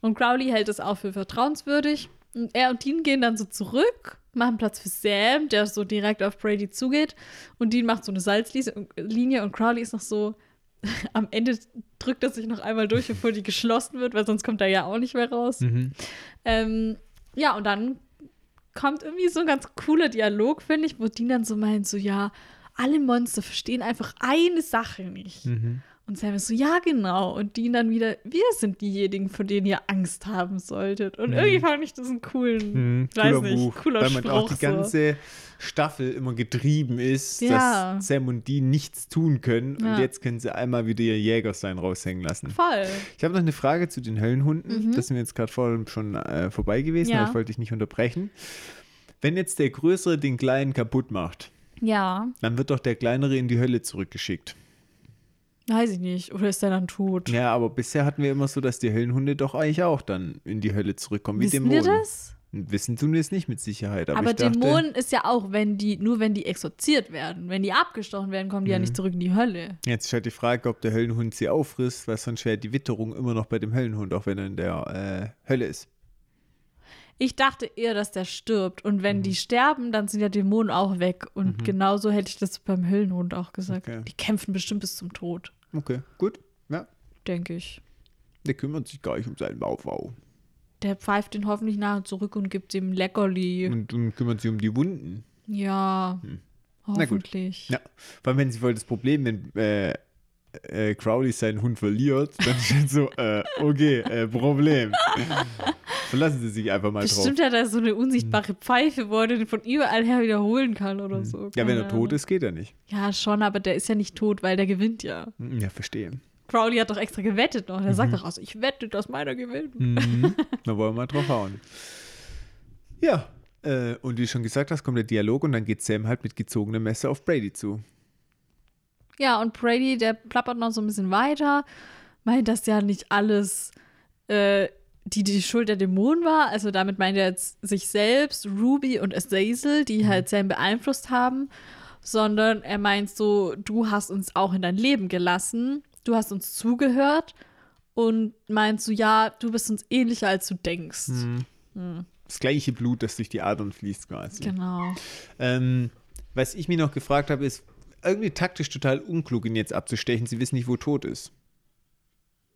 Und Crowley hält es auch für vertrauenswürdig. Und er und Dean gehen dann so zurück, machen Platz für Sam, der so direkt auf Brady zugeht. Und Dean macht so eine Salzlinie und Crowley ist noch so, am Ende drückt er sich noch einmal durch, bevor die geschlossen wird, weil sonst kommt er ja auch nicht mehr raus. Mhm. Ähm, ja, und dann kommt irgendwie so ein ganz cooler Dialog, finde ich, wo Dean dann so meint, so ja, alle Monster verstehen einfach eine Sache nicht. Mhm. Und Sam ist so, ja, genau. Und Dean dann wieder, wir sind diejenigen, vor denen ihr Angst haben solltet. Und irgendwie fand ich das einen coolen, Mhm, weiß cooler nicht, Buch, cooler weil man Spruch. auch die so. ganze Staffel immer getrieben ist, Ja. dass Sam und Dean nichts tun können und Ja. jetzt können sie einmal wieder ihr Jägersein raushängen lassen. Voll. Ich habe noch eine Frage zu den Höllenhunden. Das sind wir jetzt gerade vorhin schon äh, vorbei gewesen, Mhm. Ja. aber ich wollte dich nicht unterbrechen. Wenn jetzt der Größere den Kleinen kaputt macht, Ja, dann wird doch der Kleinere in die Hölle zurückgeschickt. Weiß ich nicht. Oder ist der dann tot? Ja, aber bisher hatten wir immer so, dass die Höllenhunde doch eigentlich auch dann in die Hölle zurückkommen, wie Wissen Dämonen. wir das? Wissen tun wir es nicht mit Sicherheit, aber, Aber, dachte, Dämonen ist ja auch, wenn die, nur wenn die exorziert werden. Wenn die abgestochen werden, kommen die ja Mhm. nicht zurück in die Hölle. Jetzt ist halt die Frage, ob der Höllenhund sie auffrisst, weil sonst wäre die Witterung immer noch bei dem Höllenhund, auch wenn er in der äh, Hölle ist. Ich dachte eher, dass der stirbt. Und wenn Mhm. die sterben, dann sind ja Dämonen auch weg. Und genauso hätte ich das beim Höllenhund auch gesagt. Okay. Die kämpfen bestimmt bis zum Tod, Okay, gut. Ja, denke ich. der kümmert sich gar nicht um seinen Baufau. Der pfeift ihn hoffentlich nachher zurück und gibt ihm Leckerli. Und, und kümmert sich um die Wunden. Ja, Hm. Na gut. hoffentlich. Ja, weil wenn sie voll das Problem, wenn äh, äh, Crowley seinen Hund verliert, dann steht so, äh, okay, äh, Problem. Verlassen Sie sich einfach mal Bestimmt drauf. hat er so eine unsichtbare Pfeife, wo er den von überall her wiederholen kann oder so. Hm. Ja, wenn er tot ist, geht er nicht. Ja, schon, aber der ist ja nicht tot, weil der gewinnt ja. Hm, Ja, verstehe. Crowley hat doch extra gewettet noch. Er sagt doch aus, ich wette, dass meiner gewinnt. Mhm. Da wollen wir mal drauf hauen. Ja, äh, und wie du schon gesagt hast, kommt der Dialog und dann geht Sam halt mit gezogenem Messer auf Brady zu. Ja, und Brady, der plappert noch so ein bisschen weiter, meint, dass ja nicht alles äh, die die Schuld der Dämonen war. Also damit meint er jetzt sich selbst, Ruby und Azazel, die Mhm. halt Sam beeinflusst haben, sondern er meint so, du hast uns auch in dein Leben gelassen, du hast uns zugehört und meinst so, ja, du bist uns ähnlicher, als du denkst. Mhm. Das gleiche Blut, das durch die Adern fließt quasi. Genau. Ähm, was ich mich noch gefragt habe, ist irgendwie taktisch total unklug, ihn jetzt abzustechen. Sie wissen nicht, wo tot ist.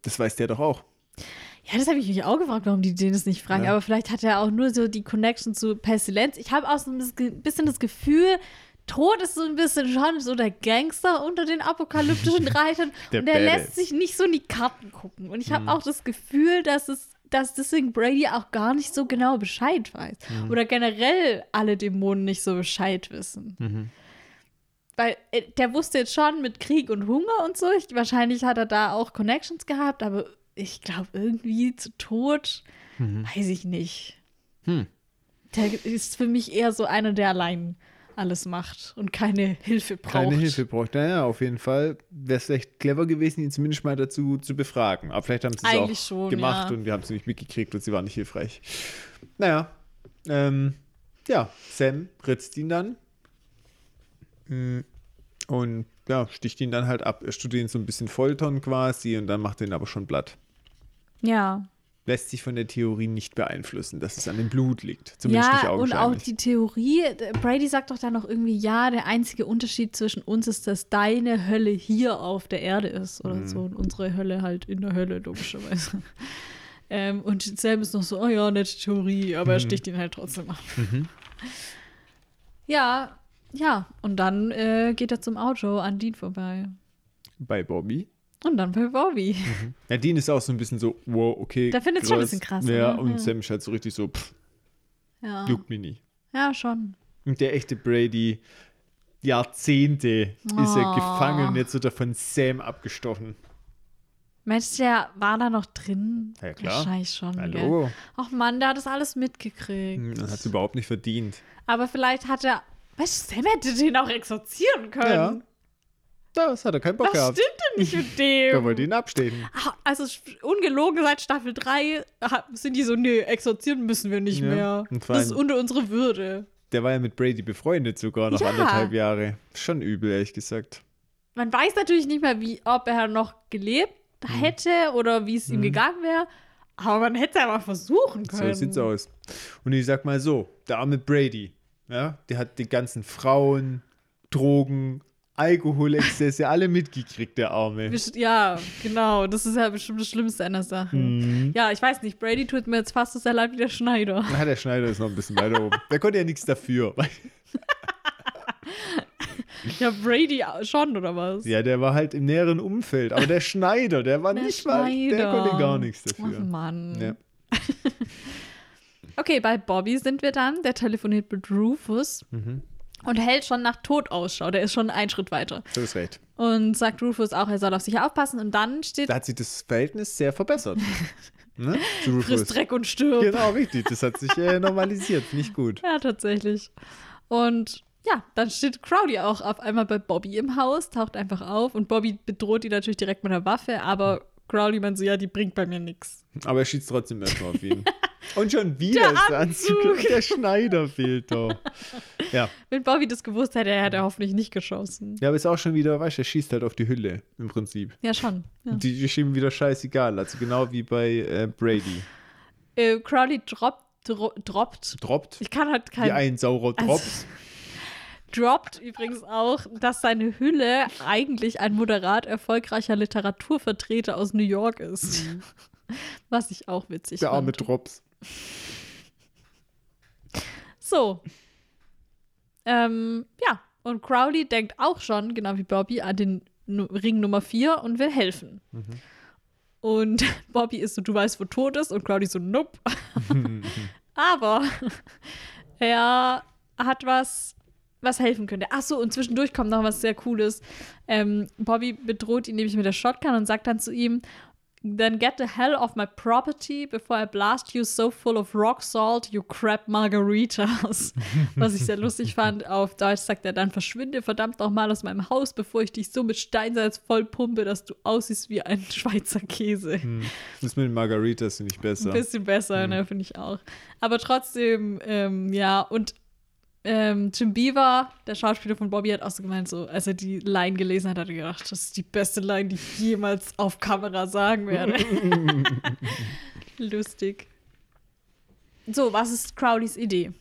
Das weiß der doch auch. Ja, das habe ich mich auch gefragt, warum die den das nicht fragen. Ja. Aber vielleicht hat er auch nur so die Connection zu Pestilenz. Ich habe auch so ein bisschen- das Gefühl, Tod ist so ein bisschen schon so der Gangster unter den apokalyptischen Reitern. Der und der Badass. lässt sich nicht so in die Karten gucken. Und ich habe Mhm. auch das Gefühl, dass es dass deswegen Brady auch gar nicht so genau Bescheid weiß. Mhm. Oder generell alle Dämonen nicht so Bescheid wissen. Mhm. Weil äh, der wusste jetzt schon mit Krieg und Hunger und so. Ich, wahrscheinlich hat er da auch Connections gehabt, aber ich glaube, irgendwie zu Tod, weiß ich nicht. Hm. Der ist für mich eher so einer, der allein alles macht und keine Hilfe braucht. Keine Hilfe braucht. Naja, auf jeden Fall wäre es vielleicht clever gewesen, ihn zumindest mal dazu zu befragen. Aber vielleicht haben sie es auch schon, gemacht ja. und wir haben es nicht mitgekriegt und sie waren nicht hilfreich. Naja, ähm, ja, Sam ritzt ihn dann und ja, sticht ihn dann halt ab. Er studiert ihn so ein bisschen foltern quasi und dann macht er ihn aber schon platt. Ja. Lässt sich von der Theorie nicht beeinflussen, dass es an dem Blut liegt. Zumindest nicht Ja, und auch die Theorie, Brady sagt doch dann noch irgendwie, ja, der einzige Unterschied zwischen uns ist, dass deine Hölle hier auf der Erde ist oder Mhm. so und unsere Hölle halt in der Hölle, logischerweise. ähm, und Sam ist noch so, oh ja, nette Theorie, aber Mhm. er sticht ihn halt trotzdem ab. Ja, ja, und dann äh, geht er zum Auto an Dean vorbei. Bei Bobby. Und dann bei Bobby. Ja, Dean ist auch so ein bisschen so, wow, okay. Der findet's schon ein bisschen krass, Ja, oder? und Ja. Sam ist halt so richtig so, pff, Ja, juckt mich nicht. ja schon. Und der echte Brady, Jahrzehnte ist er Oh. gefangen und jetzt wird er von Sam abgestochen. Meinst du, der war da noch drin? Ja, klar. Wahrscheinlich schon. Gell? Hallo. Ach Mann, der hat das alles mitgekriegt. Hm, Das hat es überhaupt nicht verdient. Aber vielleicht hat er. Weißt du, Sam hätte den auch exorzieren können. Ja. Das hat er keinen Bock Was gehabt. stimmt denn nicht mit Da dem? wollte ihn abstechen. Ah, Also ungelogen seit Staffel 3 ha- sind die so, nee, exorzieren müssen wir nicht Ja. mehr. Das ist unter unsere Würde. Der war ja mit Brady befreundet sogar noch Ja. anderthalb Jahre. Schon übel, ehrlich gesagt. Man weiß natürlich nicht mehr, wie, ob er noch gelebt Mhm. hätte oder wie es ihm gegangen wäre. Aber man hätte es aber versuchen können. So sieht's aus. Und ich sag mal so, der arme Brady, ja, der hat die ganzen Frauen, Drogen, Alkoholexzesse alle mitgekriegt, der Arme. Ja, genau. Das ist ja bestimmt das Schlimmste an der Sache. Mhm. Ja, ich weiß nicht. Brady tut mir jetzt fast so sehr leid wie der Schneider. Na, der Schneider ist noch ein bisschen weiter oben. Der konnte ja nichts dafür. Ja, Brady schon, oder was? Ja, der war halt im näheren Umfeld. Aber der Schneider, der war Der nicht mal, der Schneider. konnte gar nichts Ach dafür. Mann. Ja. Okay, bei Bobby sind wir dann. Der telefoniert mit Rufus Mhm. und hält schon nach Tod Ausschau. Der ist schon einen Schritt weiter. Du hast recht. Und sagt Rufus auch, er soll auf sich aufpassen. Und dann steht Da hat sich das Verhältnis sehr verbessert. ne? Zu Rufus. Friss Dreck und stirb. Genau, richtig. Das hat sich äh, normalisiert. Nicht gut. Ja, tatsächlich. Und ja, dann steht Crowley auch auf einmal bei Bobby im Haus, taucht einfach auf und Bobby bedroht ihn natürlich direkt mit der Waffe, aber Crowley meint so, ja, die bringt bei mir nichts. Aber er schießt trotzdem erstmal auf ihn. Und schon wieder Der ist der Anzug. Anzug. Der Schneider fehlt doch. Ja. Wenn Bobby das gewusst hätte, er hätte hoffentlich nicht geschossen. ja, aber ist auch schon wieder, weißt du, er schießt halt auf die Hülle im Prinzip. Ja, schon. Ja. Die, die schieben wieder scheißegal. Also genau wie bei äh, Brady. Äh, Crowley droppt, dro droppt. Droppt. Ich kann halt Wie kein. ein saurer Also- Drops. Droppt übrigens auch, dass seine Hülle eigentlich ein moderat erfolgreicher Literaturvertreter aus New York ist. Was ich auch witzig Der arme fand. Drops. So. Ähm, ja, und Crowley denkt auch schon, genau wie Bobby, an den Ring Nummer 4 und will helfen. Und Bobby ist so, du weißt, wo tot ist, und Crowley so, nope. Aber er hat was, was helfen könnte. Ach so, und zwischendurch kommt noch was sehr Cooles. Ähm, Bobby bedroht ihn nämlich mit der Shotgun und sagt dann zu ihm, Then get the hell off my property before I blast you so full of rock salt, you crap margaritas. Was ich sehr lustig fand. Auf Deutsch sagt er dann, verschwinde verdammt nochmal aus meinem Haus, bevor ich dich so mit Steinsalz vollpumpe, dass du aussiehst wie ein Schweizer Käse. Hm. Das mit den Margaritas finde ich besser. Ein bisschen besser, Hm. ne, finde ich auch. Aber trotzdem, ähm, ja, und ähm, Jim Beaver, der Schauspieler von Bobby, hat auch so gemeint, so, als er die Line gelesen hat, hat er gedacht, das ist die beste Line, die ich jemals auf Kamera sagen werde. Lustig. So, was ist Crowleys Idee?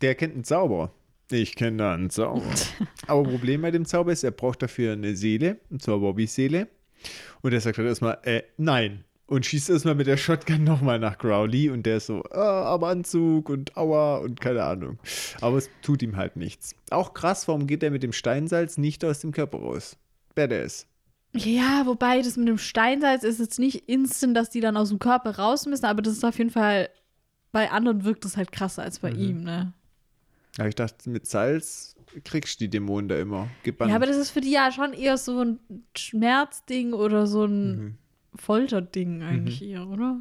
Der kennt einen Zauber. Ich kenne da einen Zauber. Aber Problem bei dem Zauber ist, er braucht dafür eine Seele, und zwar Bobbys Seele. Und er sagt dann erstmal, äh, nein. Und schießt erstmal mit der Shotgun nochmal nach Crowley und der ist so, ah, am Anzug und aua und keine Ahnung. Aber es tut ihm halt nichts. Auch krass, warum geht er mit dem Steinsalz nicht aus dem Körper raus? Badass. Ja, wobei das mit dem Steinsalz ist jetzt nicht instant, dass die dann aus dem Körper raus müssen, aber das ist auf jeden Fall, bei anderen wirkt das halt krasser als bei ihm, ne? Aber ich dachte, mit Salz kriegst du die Dämonen da immer gebannt. Ja, aber das ist für die ja schon eher so ein Schmerzding oder so ein Mhm. Folterding eigentlich eher, oder?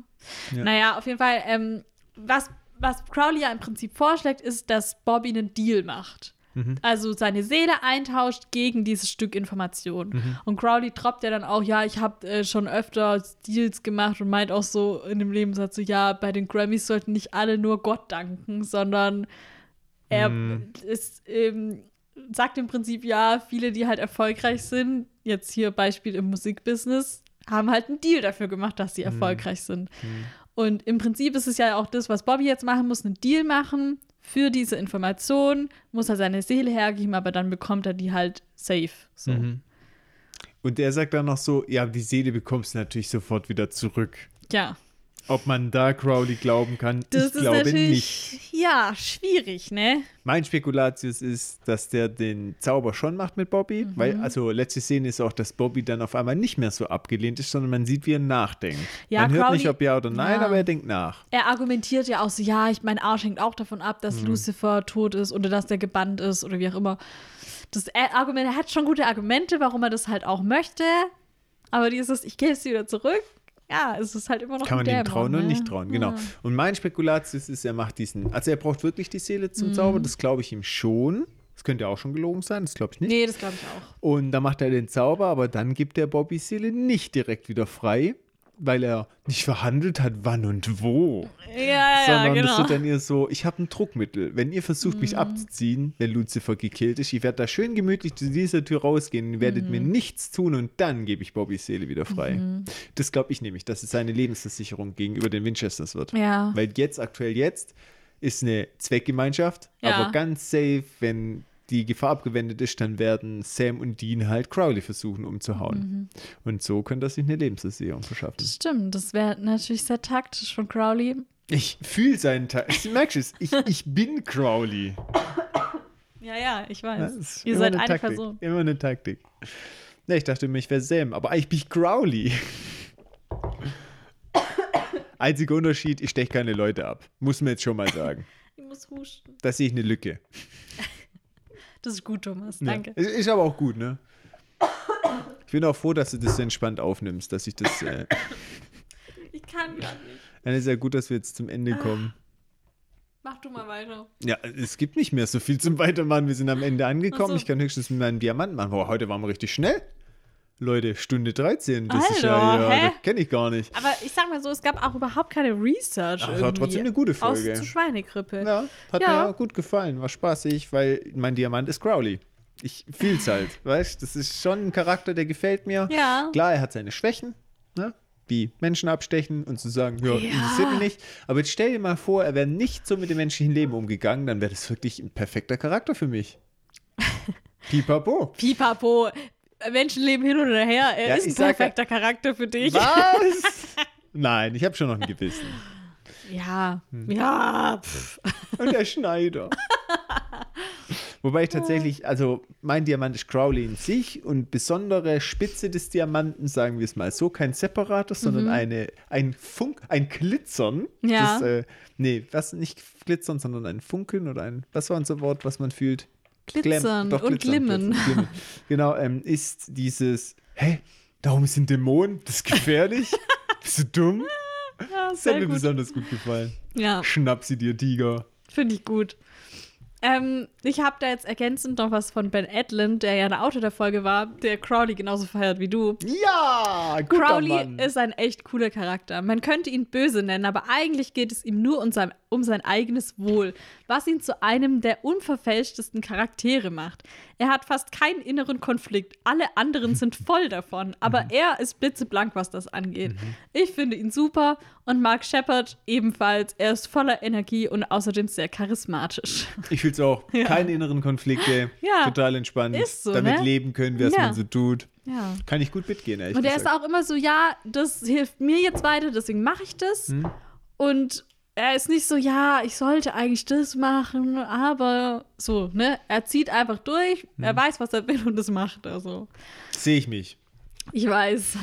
Ja. Naja, auf jeden Fall, ähm, was, was Crowley ja im Prinzip vorschlägt, ist, dass Bobby einen Deal macht. Mhm. Also seine Seele eintauscht gegen dieses Stück Information. Mhm. Und Crowley troppt ja dann auch, ja, ich habe äh, schon öfter Deals gemacht und meint auch so in dem Nebensatz so, ja, bei den Grammys sollten nicht alle nur Gott danken, sondern er Mhm. ist, ähm, sagt im Prinzip, ja, viele, die halt erfolgreich sind, jetzt hier Beispiel im Musikbusiness, haben halt einen Deal dafür gemacht, dass sie erfolgreich sind. Und im Prinzip ist es ja auch das, was Bobby jetzt machen muss, einen Deal machen für diese Information, muss er seine Seele hergeben, aber dann bekommt er die halt safe. So. Mhm. Und der sagt dann noch so, ja, die Seele bekommst du natürlich sofort wieder zurück. Ja. Ob man da Crowley glauben kann, Das ich glaube nicht. ja, schwierig, ne? Mein Spekulatius ist, dass der den Zauber schon macht mit Bobby, Mhm. weil, also letzte Szene ist auch, dass Bobby dann auf einmal nicht mehr so abgelehnt ist, sondern man sieht, wie er nachdenkt. Ja, man hört Crowley- nicht, ob ja oder nein, Ja. aber er denkt nach. Er argumentiert ja auch so, ja, ich, mein Arsch hängt auch davon ab, dass Lucifer tot ist oder dass der gebannt ist oder wie auch immer. Das Argument, er hat schon gute Argumente, warum er das halt auch möchte. Aber dieses, ich gehe jetzt wieder zurück, ja, es ist halt immer noch Kann man ein ihm Dämon, trauen oder ne? nicht trauen, genau. Und mein Spekulatius ist, er macht diesen, also er braucht wirklich die Seele Mhm. zum Zauber, das glaube ich ihm schon. Das könnte ja auch schon gelogen sein, das glaube ich nicht. Nee, das glaube ich auch. Und dann macht er den Zauber, aber dann gibt er Bobbys Seele nicht direkt wieder frei, weil er nicht verhandelt hat, wann und wo. Ja, ja, sondern genau. das wird dann eher so, ich habe ein Druckmittel. Wenn ihr versucht, mich Mhm. abzuziehen, wenn Lucifer gekillt ist, ich werde da schön gemütlich zu dieser Tür rausgehen, ihr werdet Mhm. mir nichts tun und dann gebe ich Bobbys Seele wieder frei. Das glaube ich nämlich, dass es seine Lebensversicherung gegenüber den Winchesters wird. Ja. Weil jetzt, aktuell jetzt, ist eine Zweckgemeinschaft, Ja. aber ganz safe, wenn die Gefahr abgewendet ist, dann werden Sam und Dean halt Crowley versuchen umzuhauen. Und so könnte er sich eine Lebensversicherung verschaffen. Das stimmt, das wäre natürlich sehr taktisch von Crowley. Ich fühle seinen. Du merkst es, ich, ich bin Crowley. Ja, ja, ich weiß. Das Ihr seid eine Taktik, Person. Immer eine Taktik. Ja, ich dachte immer, ich wäre Sam, aber eigentlich bin ich Crowley. Einziger Unterschied, ich steche keine Leute ab. Muss man jetzt schon mal sagen. Ich muss husten. Da sehe ich eine Lücke. Das ist gut, Thomas. Ja. Danke. Ist, ist aber auch gut, ne? Ich bin auch froh, dass du das so entspannt aufnimmst, dass ich das. Äh, Ich kann gar nicht. dann ist ja gut, dass wir jetzt zum Ende kommen. Mach du mal weiter. Ja, es gibt nicht mehr so viel zum Weitermachen. Wir sind am Ende angekommen. So. Ich kann höchstens mit meinem Diamant machen. Boah, heute waren wir richtig schnell. Leute, Stunde 13. Das ist ja, Alter, ja kenne ich gar nicht. Aber ich sag mal so, es gab auch überhaupt keine Research. Ach, war trotzdem eine gute Folge. Aus zu Schweinegrippe. Ja, hat Ja. mir gut gefallen. War spaßig, weil mein Diamant ist Crowley. Ich fühl's halt, weißt Das ist schon ein Charakter, der gefällt mir. Ja. Klar, er hat seine Schwächen, ne? wie Menschen abstechen und zu sagen, ja, Ja. interessiert mich nicht. Aber jetzt stell dir mal vor, er wäre nicht so mit dem menschlichen Leben umgegangen, dann wäre das wirklich ein perfekter Charakter für mich. Pipapo. Pipapo. Menschenleben hin oder her. Er Ja, ist ein ich sag perfekter Charakter für dich. Was? Nein, ich habe schon noch ein Gewissen. Ja. Hm. Ja. Pff. Und der Schneider. Wobei ich tatsächlich, also mein Diamant ist Crowley in sich und besondere Spitze des Diamanten, sagen wir es mal so, kein separates, sondern eine, ein Funk, ein Glitzern. Mhm. Ja. Das, äh, nee, was nicht glitzern, sondern ein Funkeln oder ein, was war unser Wort, was man fühlt? Glitzern Glam- und glimmen. glimmen. Genau, ähm, ist dieses, hä, da oben sind Dämonen, das ist gefährlich. Bist du dumm? Ja, Das hat mir gut. besonders gut gefallen. Ja, Schnapp sie dir, Tiger. finde ich gut. Ähm, ich habe da jetzt ergänzend noch was von Ben Edlund, der ja der Autor der Folge war, der Crowley genauso feiert wie du. Ja, guter Crowley Mann. ist ein echt cooler Charakter. Man könnte ihn böse nennen, aber eigentlich geht es ihm nur um sein, um sein eigenes Wohl, was ihn zu einem der unverfälschtesten Charaktere macht. Er hat fast keinen inneren Konflikt. Alle anderen sind voll davon, aber Mhm. er ist blitzeblank, was das angeht. Ich finde ihn super und Mark Shepard ebenfalls. Er ist voller Energie und außerdem sehr charismatisch. Ich fühle es auch. Ja. Keine inneren Konflikte. Ja. Total entspannt. Ist so, Damit ne? leben können, was Ja. man so tut. Ja. Kann ich gut mitgehen, ehrlich Und er ist gesagt. auch immer so, ja, das hilft mir jetzt weiter, deswegen mache ich das. Hm. Und er ist nicht so, ja, ich sollte eigentlich das machen, aber so, ne? Er zieht einfach durch, Hm. er weiß, was er will und das macht er so. Sehe ich mich. Ich weiß.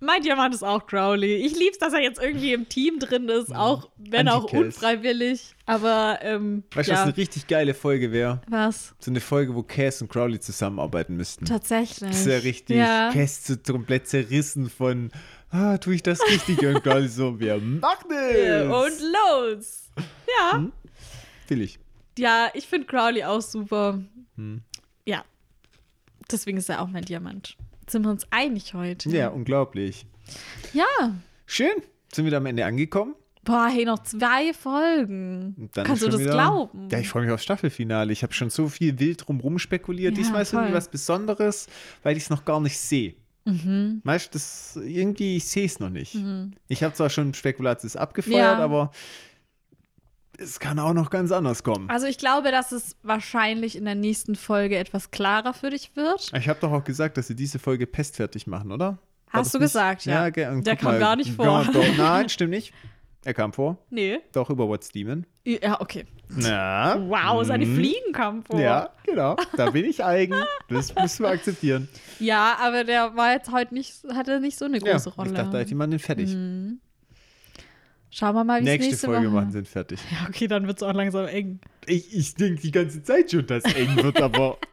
Mein Diamant ist auch Crowley. Ich lieb's, dass er jetzt irgendwie im Team drin ist, auch wenn auch unfreiwillig. Aber, ähm, Weißt du, ja. was eine richtig geile Folge wäre? was? So eine Folge, wo Cass und Crowley zusammenarbeiten müssten. Tatsächlich. Das ist ja richtig. Ja. Cass so komplett zerrissen von, ah, tue ich das Richtige? und Crowley so, wir machen es. Und los. Ja. Hm? Will ich. Ja, ich finde Crowley auch super. Hm. Ja. Deswegen ist er auch mein Diamant. Sind wir uns einig heute? Ja, unglaublich. Ja. Schön. Sind wir da am Ende angekommen? Boah, hey, noch zwei Folgen. Kannst du das wieder- glauben? Ja, ich freue mich aufs Staffelfinale. Ich habe schon so viel wild drumrum spekuliert. Ja, Diesmal ist irgendwie was Besonderes, weil ich es noch gar nicht sehe. Mhm. Weißt du, das irgendwie, ich sehe es noch nicht. Ich habe zwar schon Spekulatius abgefeuert, Ja. aber es kann auch noch ganz anders kommen. Also ich glaube, dass es wahrscheinlich in der nächsten Folge etwas klarer für dich wird. Ich habe doch auch gesagt, dass sie diese Folge pestfertig machen, oder? War Hast du nicht? gesagt, ja. ja und Der kam mal, gar nicht vor. Ja, doch, nein, stimmt nicht. Er kam vor. Nee. Doch, über What's Demon. Ja, okay. Na. Wow, seine mhm. Fliegen kamen vor. Ja, genau. Da bin ich eigen. Das müssen wir akzeptieren. Ja, aber der war jetzt heute nicht, hatte nicht so eine Ja, große Rolle. ich dachte, da hat jemand den fertig. Schauen wir mal, wie es Nächste, nächste Folge Woche machen sind fertig. Ja, okay, dann wird es auch langsam eng. Ich, ich denke die ganze Zeit schon, dass eng wird, aber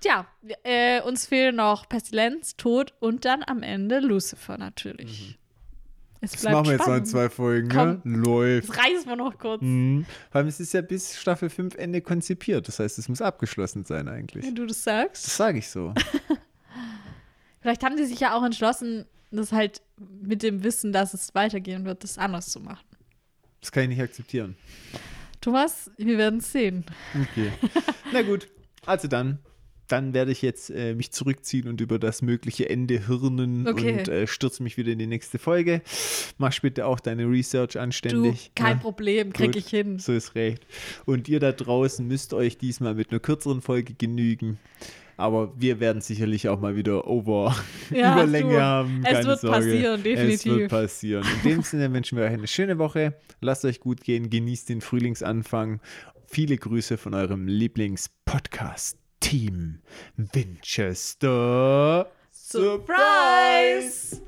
Tja, äh, uns fehlen noch Pestilenz, Tod und dann am Ende Lucifer natürlich. Es das machen wir jetzt noch in spannend. zwei Folgen. Komm. Ne? Läuft. Das reißen wir noch kurz. Mhm. Vor allem, es ist ja bis Staffel 5 Ende konzipiert. Das heißt, es muss abgeschlossen sein eigentlich. Wenn du das sagst. Das sage ich so. Vielleicht haben sie sich ja auch entschlossen, das halt mit dem Wissen, dass es weitergehen wird, das anders zu machen. Das kann ich nicht akzeptieren. Thomas, wir werden es sehen. Okay. Na gut. Also dann. Dann werde ich jetzt äh, mich zurückziehen und über das mögliche Ende hirnen Okay. und äh, stürze mich wieder in die nächste Folge. Mach bitte auch deine Research Du, anständig. kein Ja? Problem, krieg Gut. ich hin. So ist recht. Und ihr da draußen müsst euch diesmal mit einer kürzeren Folge genügen. Aber wir werden sicherlich auch mal wieder over Ja, Überlänge du, haben. es Keine wird Sorge. passieren, Es definitiv. wird passieren. In dem Sinne wünschen wir euch eine schöne Woche. Lasst euch gut gehen. Genießt den Frühlingsanfang. Viele Grüße von eurem Team Winchester Surprise!